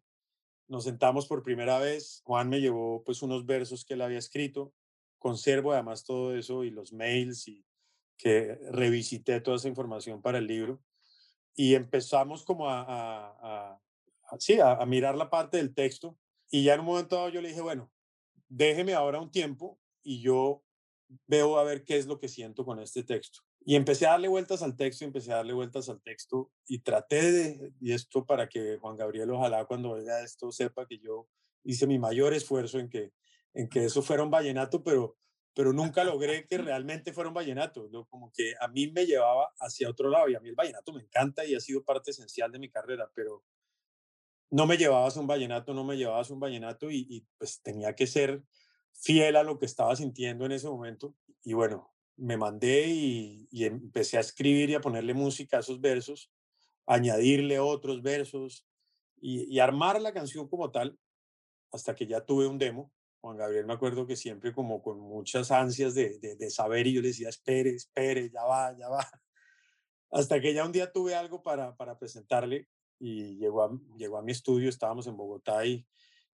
Nos sentamos por primera vez, Juan me llevó pues unos versos que él había escrito, conservo además todo eso y los mails y que revisité toda esa información para el libro y empezamos como a, sí, a, mirar la parte del texto y ya en un momento dado yo le dije, bueno, déjeme ahora un tiempo y yo veo a ver qué es lo que siento con este texto. Y empecé a darle vueltas al texto, empecé a darle vueltas al texto y traté de, y esto para que Juan Gabriel ojalá cuando vea esto sepa que yo hice mi mayor esfuerzo en que, en que eso fuera un vallenato, pero, pero nunca logré que realmente fuera un vallenato. ¿no? Como que a mí me llevaba hacia otro lado y a mí el vallenato me encanta y ha sido parte esencial de mi carrera, pero no me llevabas un vallenato, no me llevabas un vallenato y, y pues tenía que ser fiel a lo que estaba sintiendo en ese momento. Y bueno, me mandé y, empecé a escribir y a ponerle música a esos versos, añadirle otros versos y, armar la canción como tal, hasta que ya tuve un demo. Juan Gabriel me acuerdo que siempre como con muchas ansias de, de, saber y yo le decía, espere, espere, ya va, ya va. Hasta que ya un día tuve algo para, para presentarle y llegó a, llegó a mi estudio, estábamos en Bogotá y,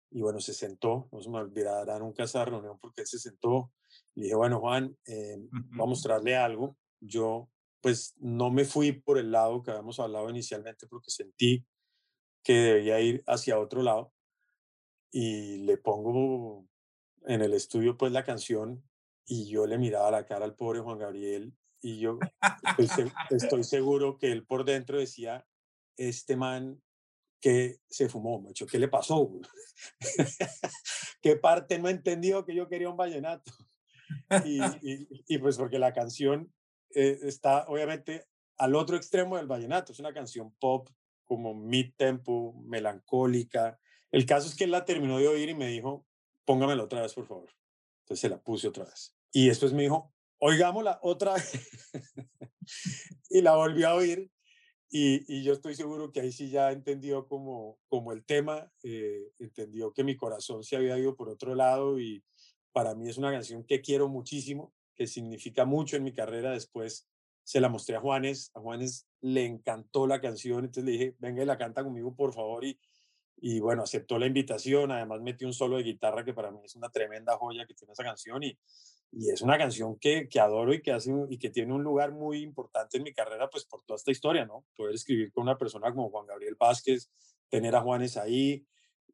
y bueno, se sentó, no se me olvidará nunca esa reunión porque él se sentó y dije, bueno, Juan, eh, voy a mostrarle algo. Yo pues no me fui por el lado que habíamos hablado inicialmente porque sentí que debía ir hacia otro lado y le pongo en el estudio pues la canción y yo le miraba la cara al pobre Juan Gabriel y yo estoy, estoy seguro que él por dentro decía, este man que se fumó, macho, ¿qué le pasó? ¿Qué parte no entendió que yo quería un vallenato? Y, y, pues porque la canción eh, está obviamente al otro extremo del vallenato, es una canción pop como mid-tempo, melancólica. El caso es que él la terminó de oír y me dijo, póngamela otra vez, por favor. Entonces se la puse otra vez. Y después me dijo, oigámosla otra vez. y la volví a oír y, yo estoy seguro que ahí sí ya entendió como, como el tema, eh, entendió que mi corazón se había ido por otro lado y para mí es una canción que quiero muchísimo, que significa mucho en mi carrera. Después se la mostré a Juanes, a Juanes le encantó la canción, entonces le dije, venga y la canta conmigo por favor y, y bueno, aceptó la invitación, además metí un solo de guitarra que para mí es una tremenda joya que tiene esa canción y, y es una canción que, que, adoro y que, hace, y que tiene un lugar muy importante en mi carrera, pues por toda esta historia, ¿no? Poder escribir con una persona como Juan Gabriel Vázquez, tener a Juanes ahí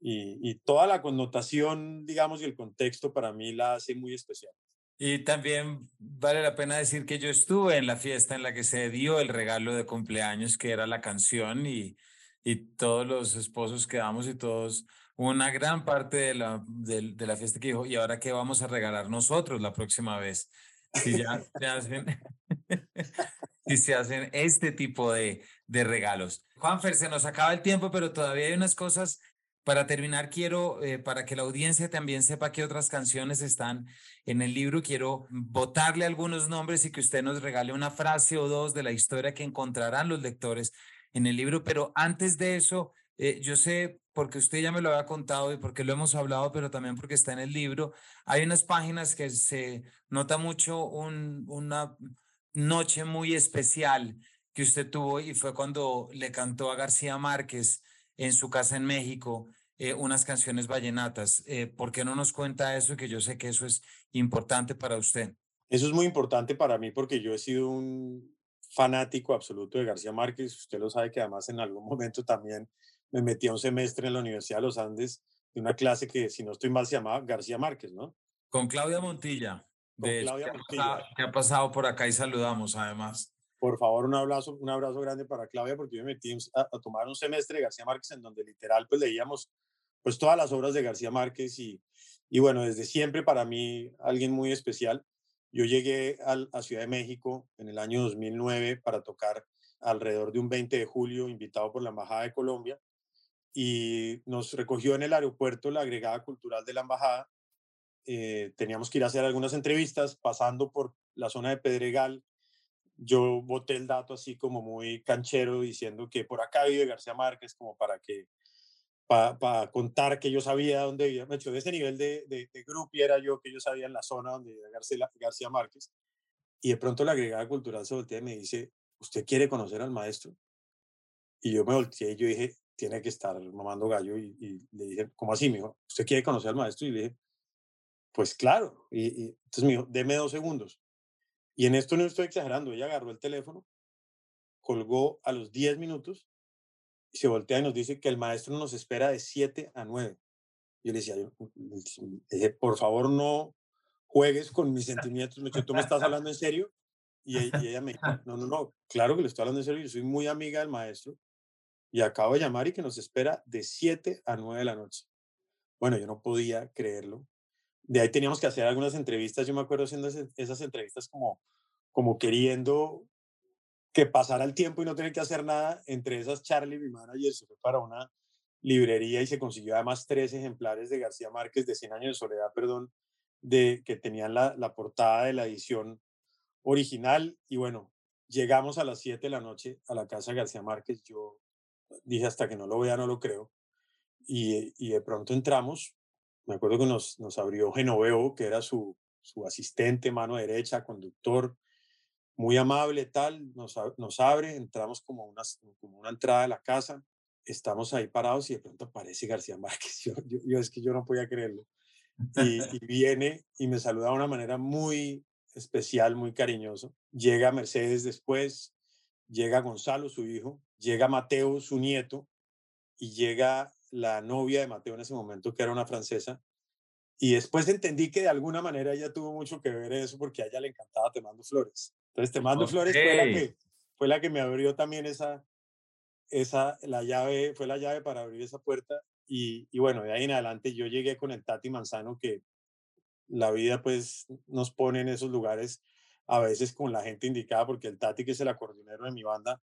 y, y toda la connotación, digamos, y el contexto para mí la hace muy especial. Y también vale la pena decir que yo estuve en la fiesta en la que se dio el regalo de cumpleaños, que era la canción, y, y todos los esposos quedamos y todos una gran parte de la, de, la fiesta que dijo, ¿y ahora qué vamos a regalar nosotros la próxima vez? Si ya se hacen, si se hacen este tipo de, de regalos. Juanfer, se nos acaba el tiempo, pero todavía hay unas cosas. Para terminar, quiero, eh, para que la audiencia también sepa qué otras canciones están en el libro, quiero botarle algunos nombres y que usted nos regale una frase o dos de la historia que encontrarán los lectores en el libro. Pero antes de eso, eh, yo sé, porque usted ya me lo había contado y porque lo hemos hablado, pero también porque está en el libro, hay unas páginas que se nota mucho un, una noche muy especial que usted tuvo y fue cuando le cantó a García Márquez en su casa en México eh, unas canciones vallenatas. Eh, ¿Por qué no nos cuenta eso? Que yo sé que eso es importante para usted. Eso es muy importante para mí porque yo he sido un fanático absoluto de García Márquez. Usted lo sabe que además en algún momento también me metí a un semestre en la Universidad de los Andes de una clase que, si no estoy mal, se llamaba García Márquez, ¿no? Con Claudia Montilla. Con Claudia Montilla. Que ha pasado por acá y saludamos además. Por favor, un abrazo, un abrazo grande para Claudia porque yo me metí a, tomar un semestre de García Márquez en donde literal pues leíamos pues todas las obras de García Márquez y, y bueno, desde siempre para mí alguien muy especial. Yo llegué a Ciudad de México en el año 2009 para tocar alrededor de un 20 de julio, invitado por la Embajada de Colombia, y nos recogió en el aeropuerto la agregada cultural de la Embajada. Eh, teníamos que ir a hacer algunas entrevistas, pasando por la zona de Pedregal. Yo boté el dato así como muy canchero, diciendo que por acá vive García Márquez, como para que para contar que yo sabía dónde vivía. Me hecho de ese nivel de, de, de y era yo que yo sabía en la zona donde vivía García, García Márquez. Y de pronto la agregada cultural se voltea y me dice, ¿usted quiere conocer al maestro? Y yo me volteé y yo dije, tiene que estar mamando gallo. Y, le dije, ¿cómo así? Me dijo, ¿usted quiere conocer al maestro? Y le dije, pues claro. Y, entonces me dijo, deme dos segundos. Y en esto no estoy exagerando. Ella agarró el teléfono, colgó a los 10 minutos y se voltea y nos dice que el maestro nos espera de 7 a 9. Yo le decía, yo, dije, por favor no juegues con mis sentimientos. Me ¿tú me estás hablando en serio? Y, ella me dijo, no, no, no, claro que le estoy hablando en serio, yo soy muy amiga del maestro y acabo de llamar y que nos espera de 7 a 9 de la noche. Bueno, yo no podía creerlo. De ahí teníamos que hacer algunas entrevistas, yo me acuerdo haciendo esas entrevistas como, como queriendo que pasara el tiempo y no tener que hacer nada. Entre esas, Charlie, mi manager, se fue para una librería y se consiguió además tres ejemplares de García Márquez de 100 años de soledad, perdón, de, que tenían la, la portada de la edición original. Y bueno, llegamos a las 7 de la noche a la casa García Márquez, yo dije hasta que no lo vea no lo creo y, y de pronto entramos, me acuerdo que nos, nos abrió Genoveo, que era su, su asistente, mano derecha, conductor, muy amable tal, nos, abre, entramos como una, entrada de la casa, estamos ahí parados y de pronto aparece García Márquez, yo, yo, es que yo no podía creerlo. Y, y, viene y me saluda de una manera muy, especial, muy cariñoso. Llega Mercedes después, llega Gonzalo, su hijo, llega Mateo, su nieto, y llega la novia de Mateo en ese momento, que era una francesa. Y después entendí que de alguna manera ella tuvo mucho que ver eso porque a ella le encantaba Te mando flores. Entonces Te mando flores fue la, que, fue la que me abrió también esa, esa, la llave, fue la llave para abrir esa puerta. Y, y bueno, de ahí en adelante yo llegué con el Tati Manzano, que la vida pues nos pone en esos lugares a veces con la gente indicada, porque el Tati, que es el acordeonero de mi banda,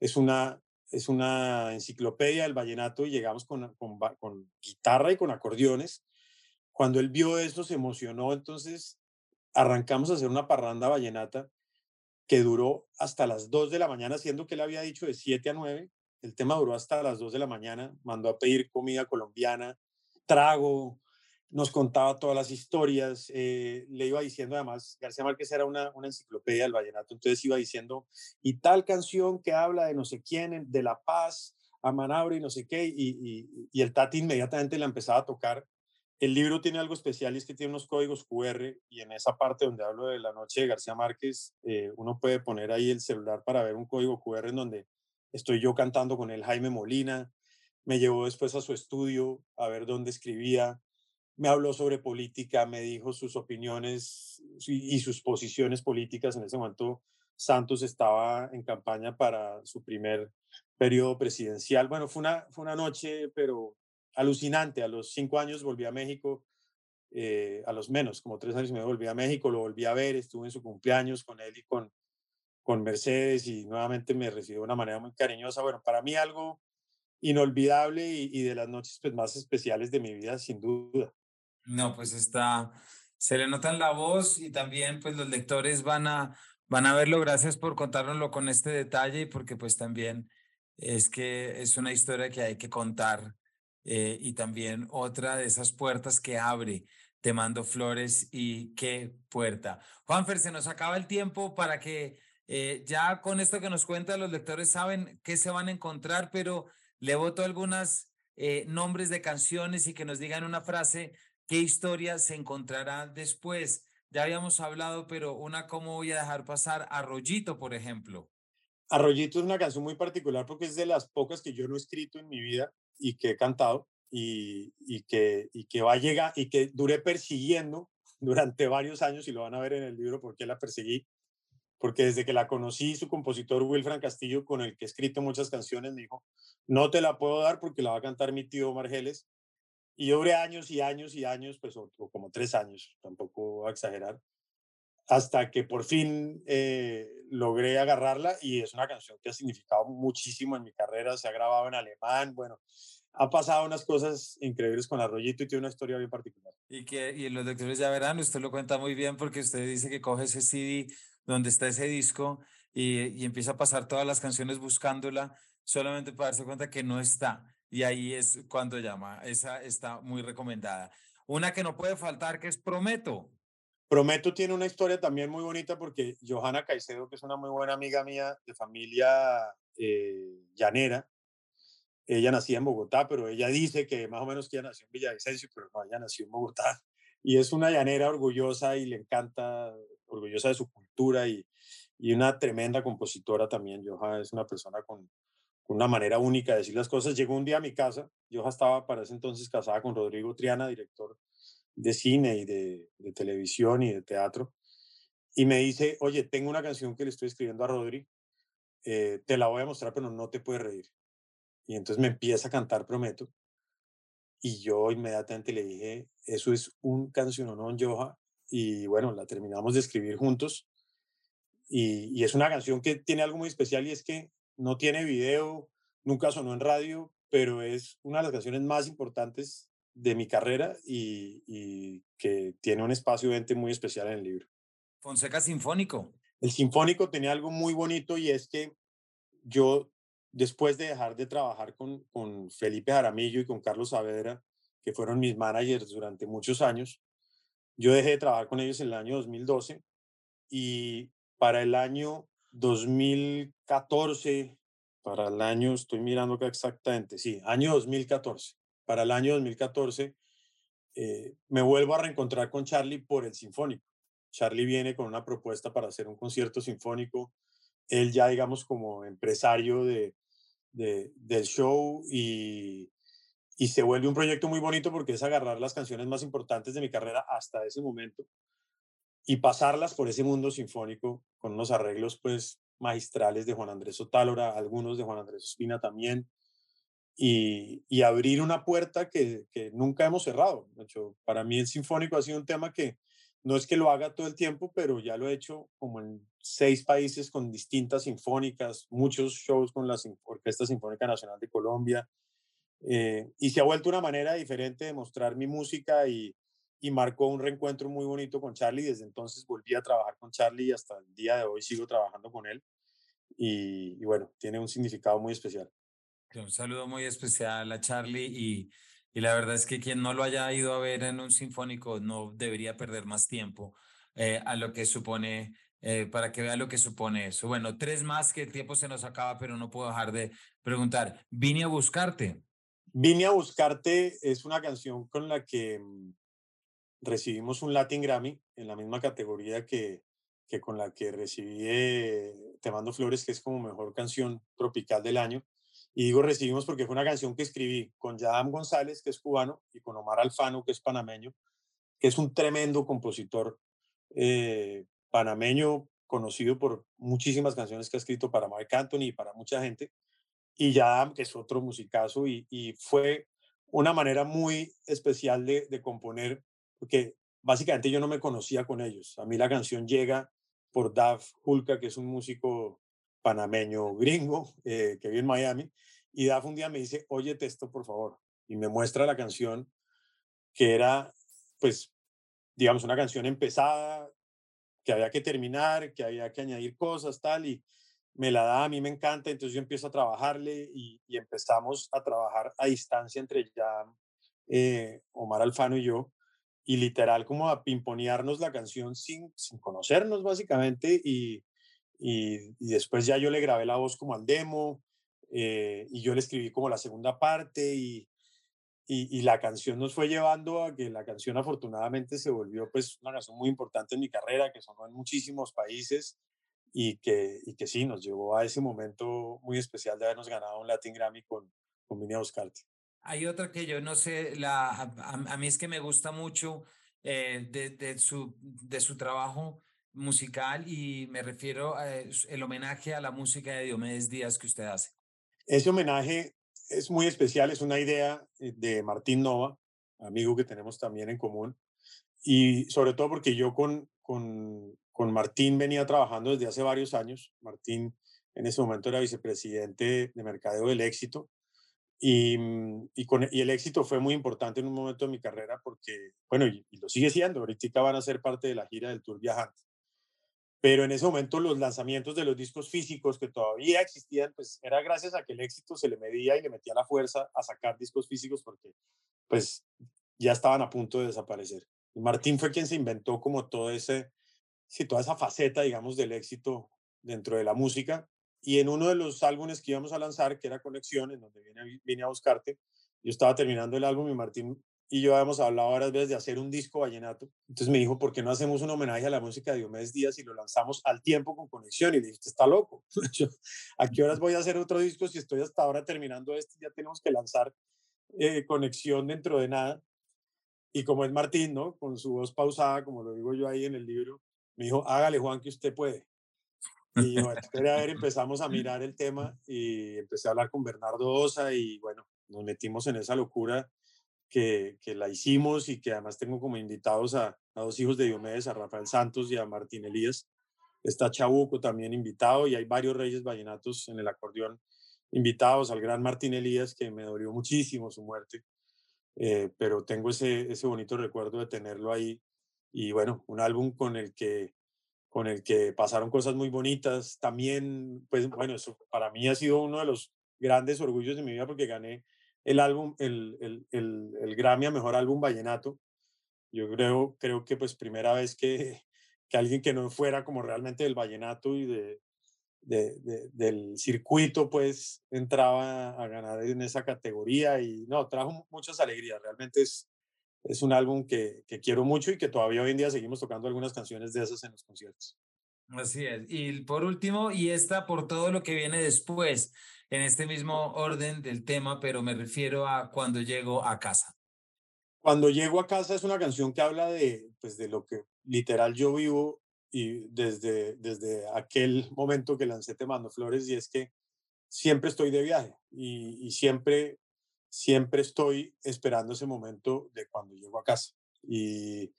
es una, es una enciclopedia del vallenato y llegamos con, con, con guitarra y con acordeones. Cuando él vio esto se emocionó, entonces arrancamos a hacer una parranda vallenata que duró hasta las 2 de la mañana, siendo que él había dicho de 7 a 9. El tema duró hasta las 2 de la mañana, mandó a pedir comida colombiana, trago, nos contaba todas las historias, eh, le iba diciendo además, García Márquez era una, enciclopedia del vallenato, entonces iba diciendo, y tal canción que habla de no sé quién, de la paz, a Manabre y no sé qué, y, y, el Tati inmediatamente la empezaba a tocar. El libro tiene algo especial y es que tiene unos códigos QR y en esa parte donde hablo de la noche de García Márquez, eh, uno puede poner ahí el celular para ver un código QR en donde estoy yo cantando con él, Jaime Molina, me llevó después a su estudio a ver dónde escribía, me habló sobre política, me dijo sus opiniones y sus posiciones políticas. En ese momento Santos estaba en campaña para su primer periodo presidencial. Bueno, fue una, fue una noche, pero alucinante. A los cinco años volví a México, eh, a los menos, como tres años me volví a México, lo volví a ver, estuve en su cumpleaños con él y con, con Mercedes y nuevamente me recibió de una manera muy cariñosa. Bueno, para mí algo inolvidable y, y de las noches pues, más especiales de mi vida, sin duda. No, pues está, se le nota en la voz y también pues los lectores van a, van a verlo. Gracias por contárnoslo con este detalle y porque pues también es que es una historia que hay que contar eh, y también otra de esas puertas que abre. Te mando flores y qué puerta. Juanfer, se nos acaba el tiempo para que eh, ya con esto que nos cuenta los lectores saben qué se van a encontrar, pero le voto algunas eh, nombres de canciones y que nos digan una frase ¿Qué historia se encontrará después? Ya habíamos hablado, pero una, ¿cómo voy a dejar pasar? Arroyito, por ejemplo. Arroyito es una canción muy particular porque es de las pocas que yo no he escrito en mi vida. Y que he cantado y, y, que, y que va a llegar y que duré persiguiendo durante varios años y lo van a ver en el libro porque la perseguí porque desde que la conocí, su compositor Wilfran Castillo, con el que he escrito muchas canciones, me dijo, no te la puedo dar porque la va a cantar mi tío Margeles. Y yo años y años y años, pues o, como tres años, tampoco a exagerar, hasta que por fin eh, logré agarrarla y es una canción que ha significado muchísimo en mi carrera, se ha grabado en alemán, bueno, ha pasado unas cosas increíbles con Arroyito y tiene una historia bien particular. Y que y los lectores ya verán, usted lo cuenta muy bien porque usted dice que coge ese CD donde está ese disco y, empieza a pasar todas las canciones buscándola solamente para darse cuenta que no está. Y ahí es cuando llama. Esa está muy recomendada. Una que no puede faltar, que es Prometo. Prometo tiene una historia también muy bonita porque Johanna Caicedo, que es una muy buena amiga mía de familia eh, llanera, ella nacía en Bogotá, pero ella dice que más o menos que ella nació en Villavicencio, pero no, ella nació en Bogotá. Y es una llanera orgullosa y le encanta orgullosa de su cultura y, y una tremenda compositora también. Joja es una persona con, una manera única de decir las cosas. Llegó un día a mi casa, Joja estaba para ese entonces casada con Rodrigo Triana, director de cine y de, televisión y de teatro, y me dice, oye, tengo una canción que le estoy escribiendo a Rodri, eh, te la voy a mostrar, pero no te puedes reír. Y entonces me empieza a cantar Prometo, y yo inmediatamente le dije, eso es un canción, no, Joja, y bueno, la terminamos de escribir juntos. Y, es una canción que tiene algo muy especial y es que no tiene video, nunca sonó en radio, pero es una de las canciones más importantes de mi carrera y, y que tiene un espacio muy especial en el libro. Fonseca Sinfónico. El Sinfónico tenía algo muy bonito y es que yo, después de dejar de trabajar con, con Felipe Jaramillo y con Carlos Saavedra, que fueron mis managers durante muchos años, yo dejé de trabajar con ellos en el año 2012 y para el año 2014, para el año, estoy mirando acá exactamente, sí, año 2014, para el año 2014, eh, me vuelvo a reencontrar con Charlie por el Sinfónico. Charlie viene con una propuesta para hacer un concierto sinfónico. Él ya, digamos, como empresario de, de, del show y, y se vuelve un proyecto muy bonito porque es agarrar las canciones más importantes de mi carrera hasta ese momento y pasarlas por ese mundo sinfónico con unos arreglos pues magistrales de Juan Andrés Otálora, algunos de Juan Andrés Ospina también, y, abrir una puerta que, nunca hemos cerrado. Hecho, para mí el sinfónico ha sido un tema que no es que lo haga todo el tiempo, pero ya lo he hecho como en seis países con distintas sinfónicas, muchos shows con la Orquesta Sinfónica Nacional de Colombia, eh, y se ha vuelto una manera diferente de mostrar mi música y, marcó un reencuentro muy bonito con Charlie. Desde entonces volví a trabajar con Charlie y hasta el día de hoy sigo trabajando con él. Y bueno, tiene un significado muy especial. Un saludo muy especial a Charlie y, y, la verdad es que quien no lo haya ido a ver en un sinfónico no debería perder más tiempo eh, a lo que supone eh, para que vea lo que supone eso. Bueno, tres más que el tiempo se nos acaba, pero no puedo dejar de preguntar. Vine a buscarte. Vine a buscarte es una canción con la que mm, recibimos un Latin Grammy en la misma categoría que, que con la que recibí eh, Te mando flores, que es como mejor canción tropical del año. Y digo recibimos porque fue una canción que escribí con Yadam González, que es cubano, y con Omar Alfano, que es panameño, que es un tremendo compositor eh, panameño conocido por muchísimas canciones que ha escrito para Mark Anthony y para mucha gente y ya que es otro musicazo, y, fue una manera muy especial de, de, componer, porque básicamente yo no me conocía con ellos. A mí la canción llega por Dav Hulka, que es un músico panameño gringo eh, que vive en Miami, y Dav un día me dice, oye, esto por favor, y me muestra la canción que era, pues, digamos, una canción empezada, que había que terminar, que había que añadir cosas, tal, y, me la da, a mí me encanta, entonces yo empiezo a trabajarle y, empezamos a trabajar a distancia entre ya eh, Omar Alfano y yo, y literal como a pimponearnos la canción sin, sin conocernos básicamente, y, y, después ya yo le grabé la voz como al demo, eh, y yo le escribí como la segunda parte, y, y, la canción nos fue llevando a que la canción afortunadamente se volvió pues una canción muy importante en mi carrera, que sonó en muchísimos países, y que, y que sí, nos llevó a ese momento muy especial de habernos ganado un Latin Grammy con, con Vine a Buscarte. Hay otra que yo no sé, la, a, mí es que me gusta mucho eh, de, de, su, de su trabajo musical y me refiero al homenaje a la música de Diomedes Díaz que usted hace. Ese homenaje es muy especial, es una idea eh, de Martín Nova, amigo que tenemos también en común, y sobre todo porque yo con, con, con Martín venía trabajando desde hace varios años. Martín en ese momento era vicepresidente de Mercadeo del Éxito. Y, mm, y, con, y el éxito fue muy importante en un momento de mi carrera porque, bueno, y, y, lo sigue siendo, ahorita van a ser parte de la gira del Tour Viajante pero en ese momento los lanzamientos de los discos físicos que todavía existían, pues era gracias a que el éxito se le medía y le metía la fuerza a sacar discos físicos porque pues ya estaban a punto de desaparecer. Y Martín fue quien se inventó como todo ese, sí, toda esa faceta, digamos, del éxito dentro de la música. Y en uno de los álbumes que íbamos a lanzar, que era Conexión, en donde vine, vine a buscarte, yo estaba terminando el álbum y Martín y yo habíamos hablado varias veces de hacer un disco vallenato. Entonces me dijo, ¿por qué no hacemos un homenaje a la música de Diomedes Díaz y lo lanzamos al tiempo con conexión? Y le dije, está loco. ¿A qué horas voy a hacer otro disco si estoy hasta ahora terminando este? Ya tenemos que lanzar eh, conexión dentro de nada. Y como es Martín, ¿no? Con su voz pausada, como lo digo yo ahí en el libro, me dijo, hágale Juan que usted puede. Y bueno, a ver, empezamos a mirar el tema y empecé a hablar con Bernardo Osa y bueno, nos metimos en esa locura que, la hicimos y que además tengo como invitados a, dos hijos de Diomedes, a Rafael Santos y a Martín Elías. Está Chabuco también invitado y hay varios reyes vallenatos en el acordeón invitados al gran Martín Elías, que me dolió muchísimo su muerte, eh, pero tengo ese, ese bonito recuerdo de tenerlo ahí. Y bueno, un álbum con el que con el que pasaron cosas muy bonitas. También, pues bueno, eso para mí ha sido uno de los grandes orgullos de mi vida porque gané el álbum, el, el, el, el, Grammy a Mejor Álbum Vallenato. Yo creo, creo que pues primera vez que, que alguien que no fuera como realmente del vallenato y de, de, del circuito pues entraba a ganar en esa categoría y no, trajo muchas alegrías. Realmente es, es un álbum que, que quiero mucho y que todavía hoy en día seguimos tocando algunas canciones de esas en los conciertos. Así es. Y por último, y esta por todo lo que viene después, en este mismo orden del tema, pero me refiero a cuando llego a casa. Cuando llego a casa es una canción que habla de, pues, de lo que literal yo vivo y desde, desde aquel momento que lancé Te Mando Flores y es que siempre estoy de viaje y, y siempre, siempre estoy esperando ese momento de cuando llego a casa. Y,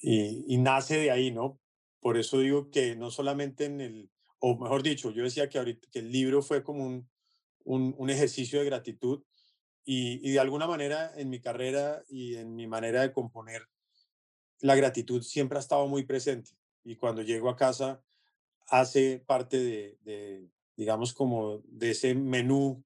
y, y, nace de ahí, ¿no? Por eso digo que no solamente en el, o mejor dicho, yo decía que, el libro fue como un, un, ejercicio de gratitud y, de alguna manera en mi carrera y en mi manera de componer, la gratitud siempre ha estado muy presente y cuando llego a casa hace parte de, digamos, como de ese menú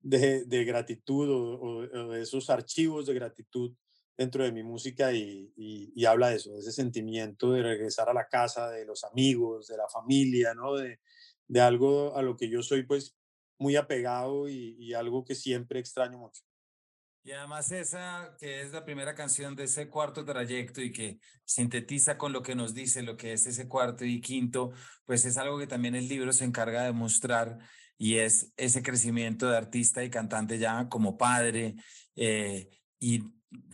de, gratitud o, de esos archivos de gratitud dentro de mi música y, habla de eso, de ese sentimiento de regresar a la casa, de los amigos, de la familia, ¿no? De, de algo a lo que yo soy pues muy apegado y, y, algo que siempre extraño mucho. Y además esa que es la primera canción de ese cuarto trayecto y que sintetiza con lo que nos dice lo que es ese cuarto y quinto, pues es algo que también el libro se encarga de mostrar y es ese crecimiento de artista y cantante ya como padre eh, y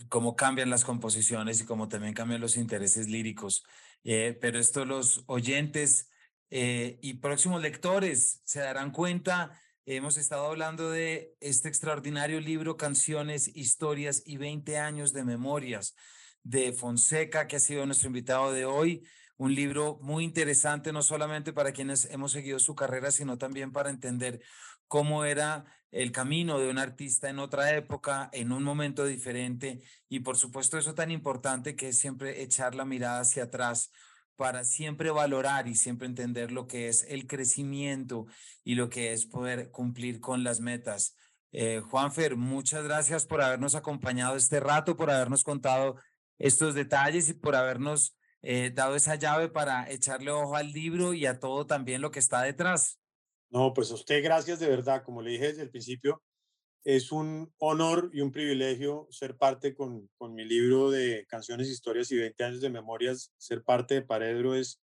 cómo cambian las composiciones y cómo también cambian los intereses líricos. Eh, pero esto los oyentes eh, y próximos lectores se darán cuenta. Hemos estado hablando de este extraordinario libro, Canciones, Historias y 20 años de memorias de Fonseca, que ha sido nuestro invitado de hoy. Un libro muy interesante, no solamente para quienes hemos seguido su carrera, sino también para entender cómo era el camino de un artista en otra época, en un momento diferente, y por supuesto eso tan importante que es siempre echar la mirada hacia atrás para siempre valorar y siempre entender lo que es el crecimiento y lo que es poder cumplir con las metas. Eh, Juanfer, muchas gracias por habernos acompañado este rato, por habernos contado estos detalles y por habernos eh, dado esa llave para echarle ojo al libro y a todo también lo que está detrás. No, pues a usted gracias de verdad, como le dije desde el principio, es un honor y un privilegio ser parte con, con mi libro de canciones, historias y 20 años de memorias, ser parte de Paredro es,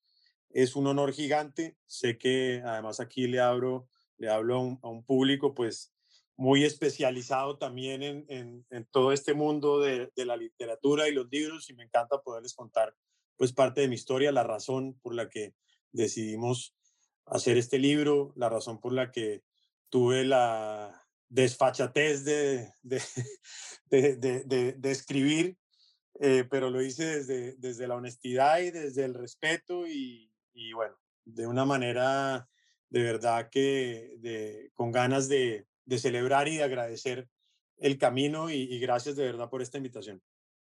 es un honor gigante. Sé que además aquí le, abro, le hablo a un, público pues muy especializado también en, en, todo este mundo de, de, la literatura y los libros y me encanta poderles contar pues parte de mi historia, la razón por la que decidimos hacer este libro, la razón por la que tuve la desfachatez de, de, de, escribir, eh, pero lo hice desde, desde la honestidad y desde el respeto y, y bueno, de una manera de verdad que con ganas de, celebrar y de agradecer el camino y, gracias de verdad por esta invitación.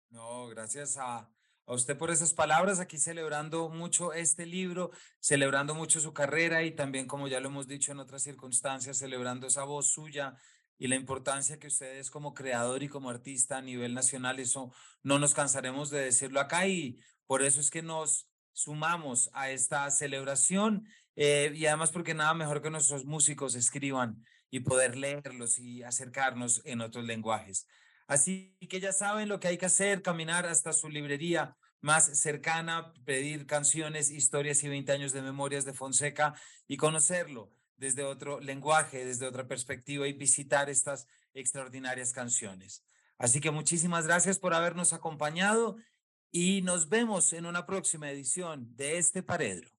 No, gracias a, a usted por esas palabras, aquí celebrando mucho este libro, celebrando mucho su carrera y también, como ya lo hemos dicho en otras circunstancias, celebrando esa voz suya y la importancia que usted es como creador y como artista a nivel nacional. Eso no nos cansaremos de decirlo acá y por eso es que nos sumamos a esta celebración eh, y además porque nada mejor que nuestros músicos escriban y poder leerlos y acercarnos en otros lenguajes. Así que ya saben lo que hay que hacer, caminar hasta su librería más cercana, pedir canciones, historias y 20 años de memorias de Fonseca y conocerlo desde otro lenguaje, desde otra perspectiva y visitar estas extraordinarias canciones. Así que muchísimas gracias por habernos acompañado y nos vemos en una próxima edición de este Paredro.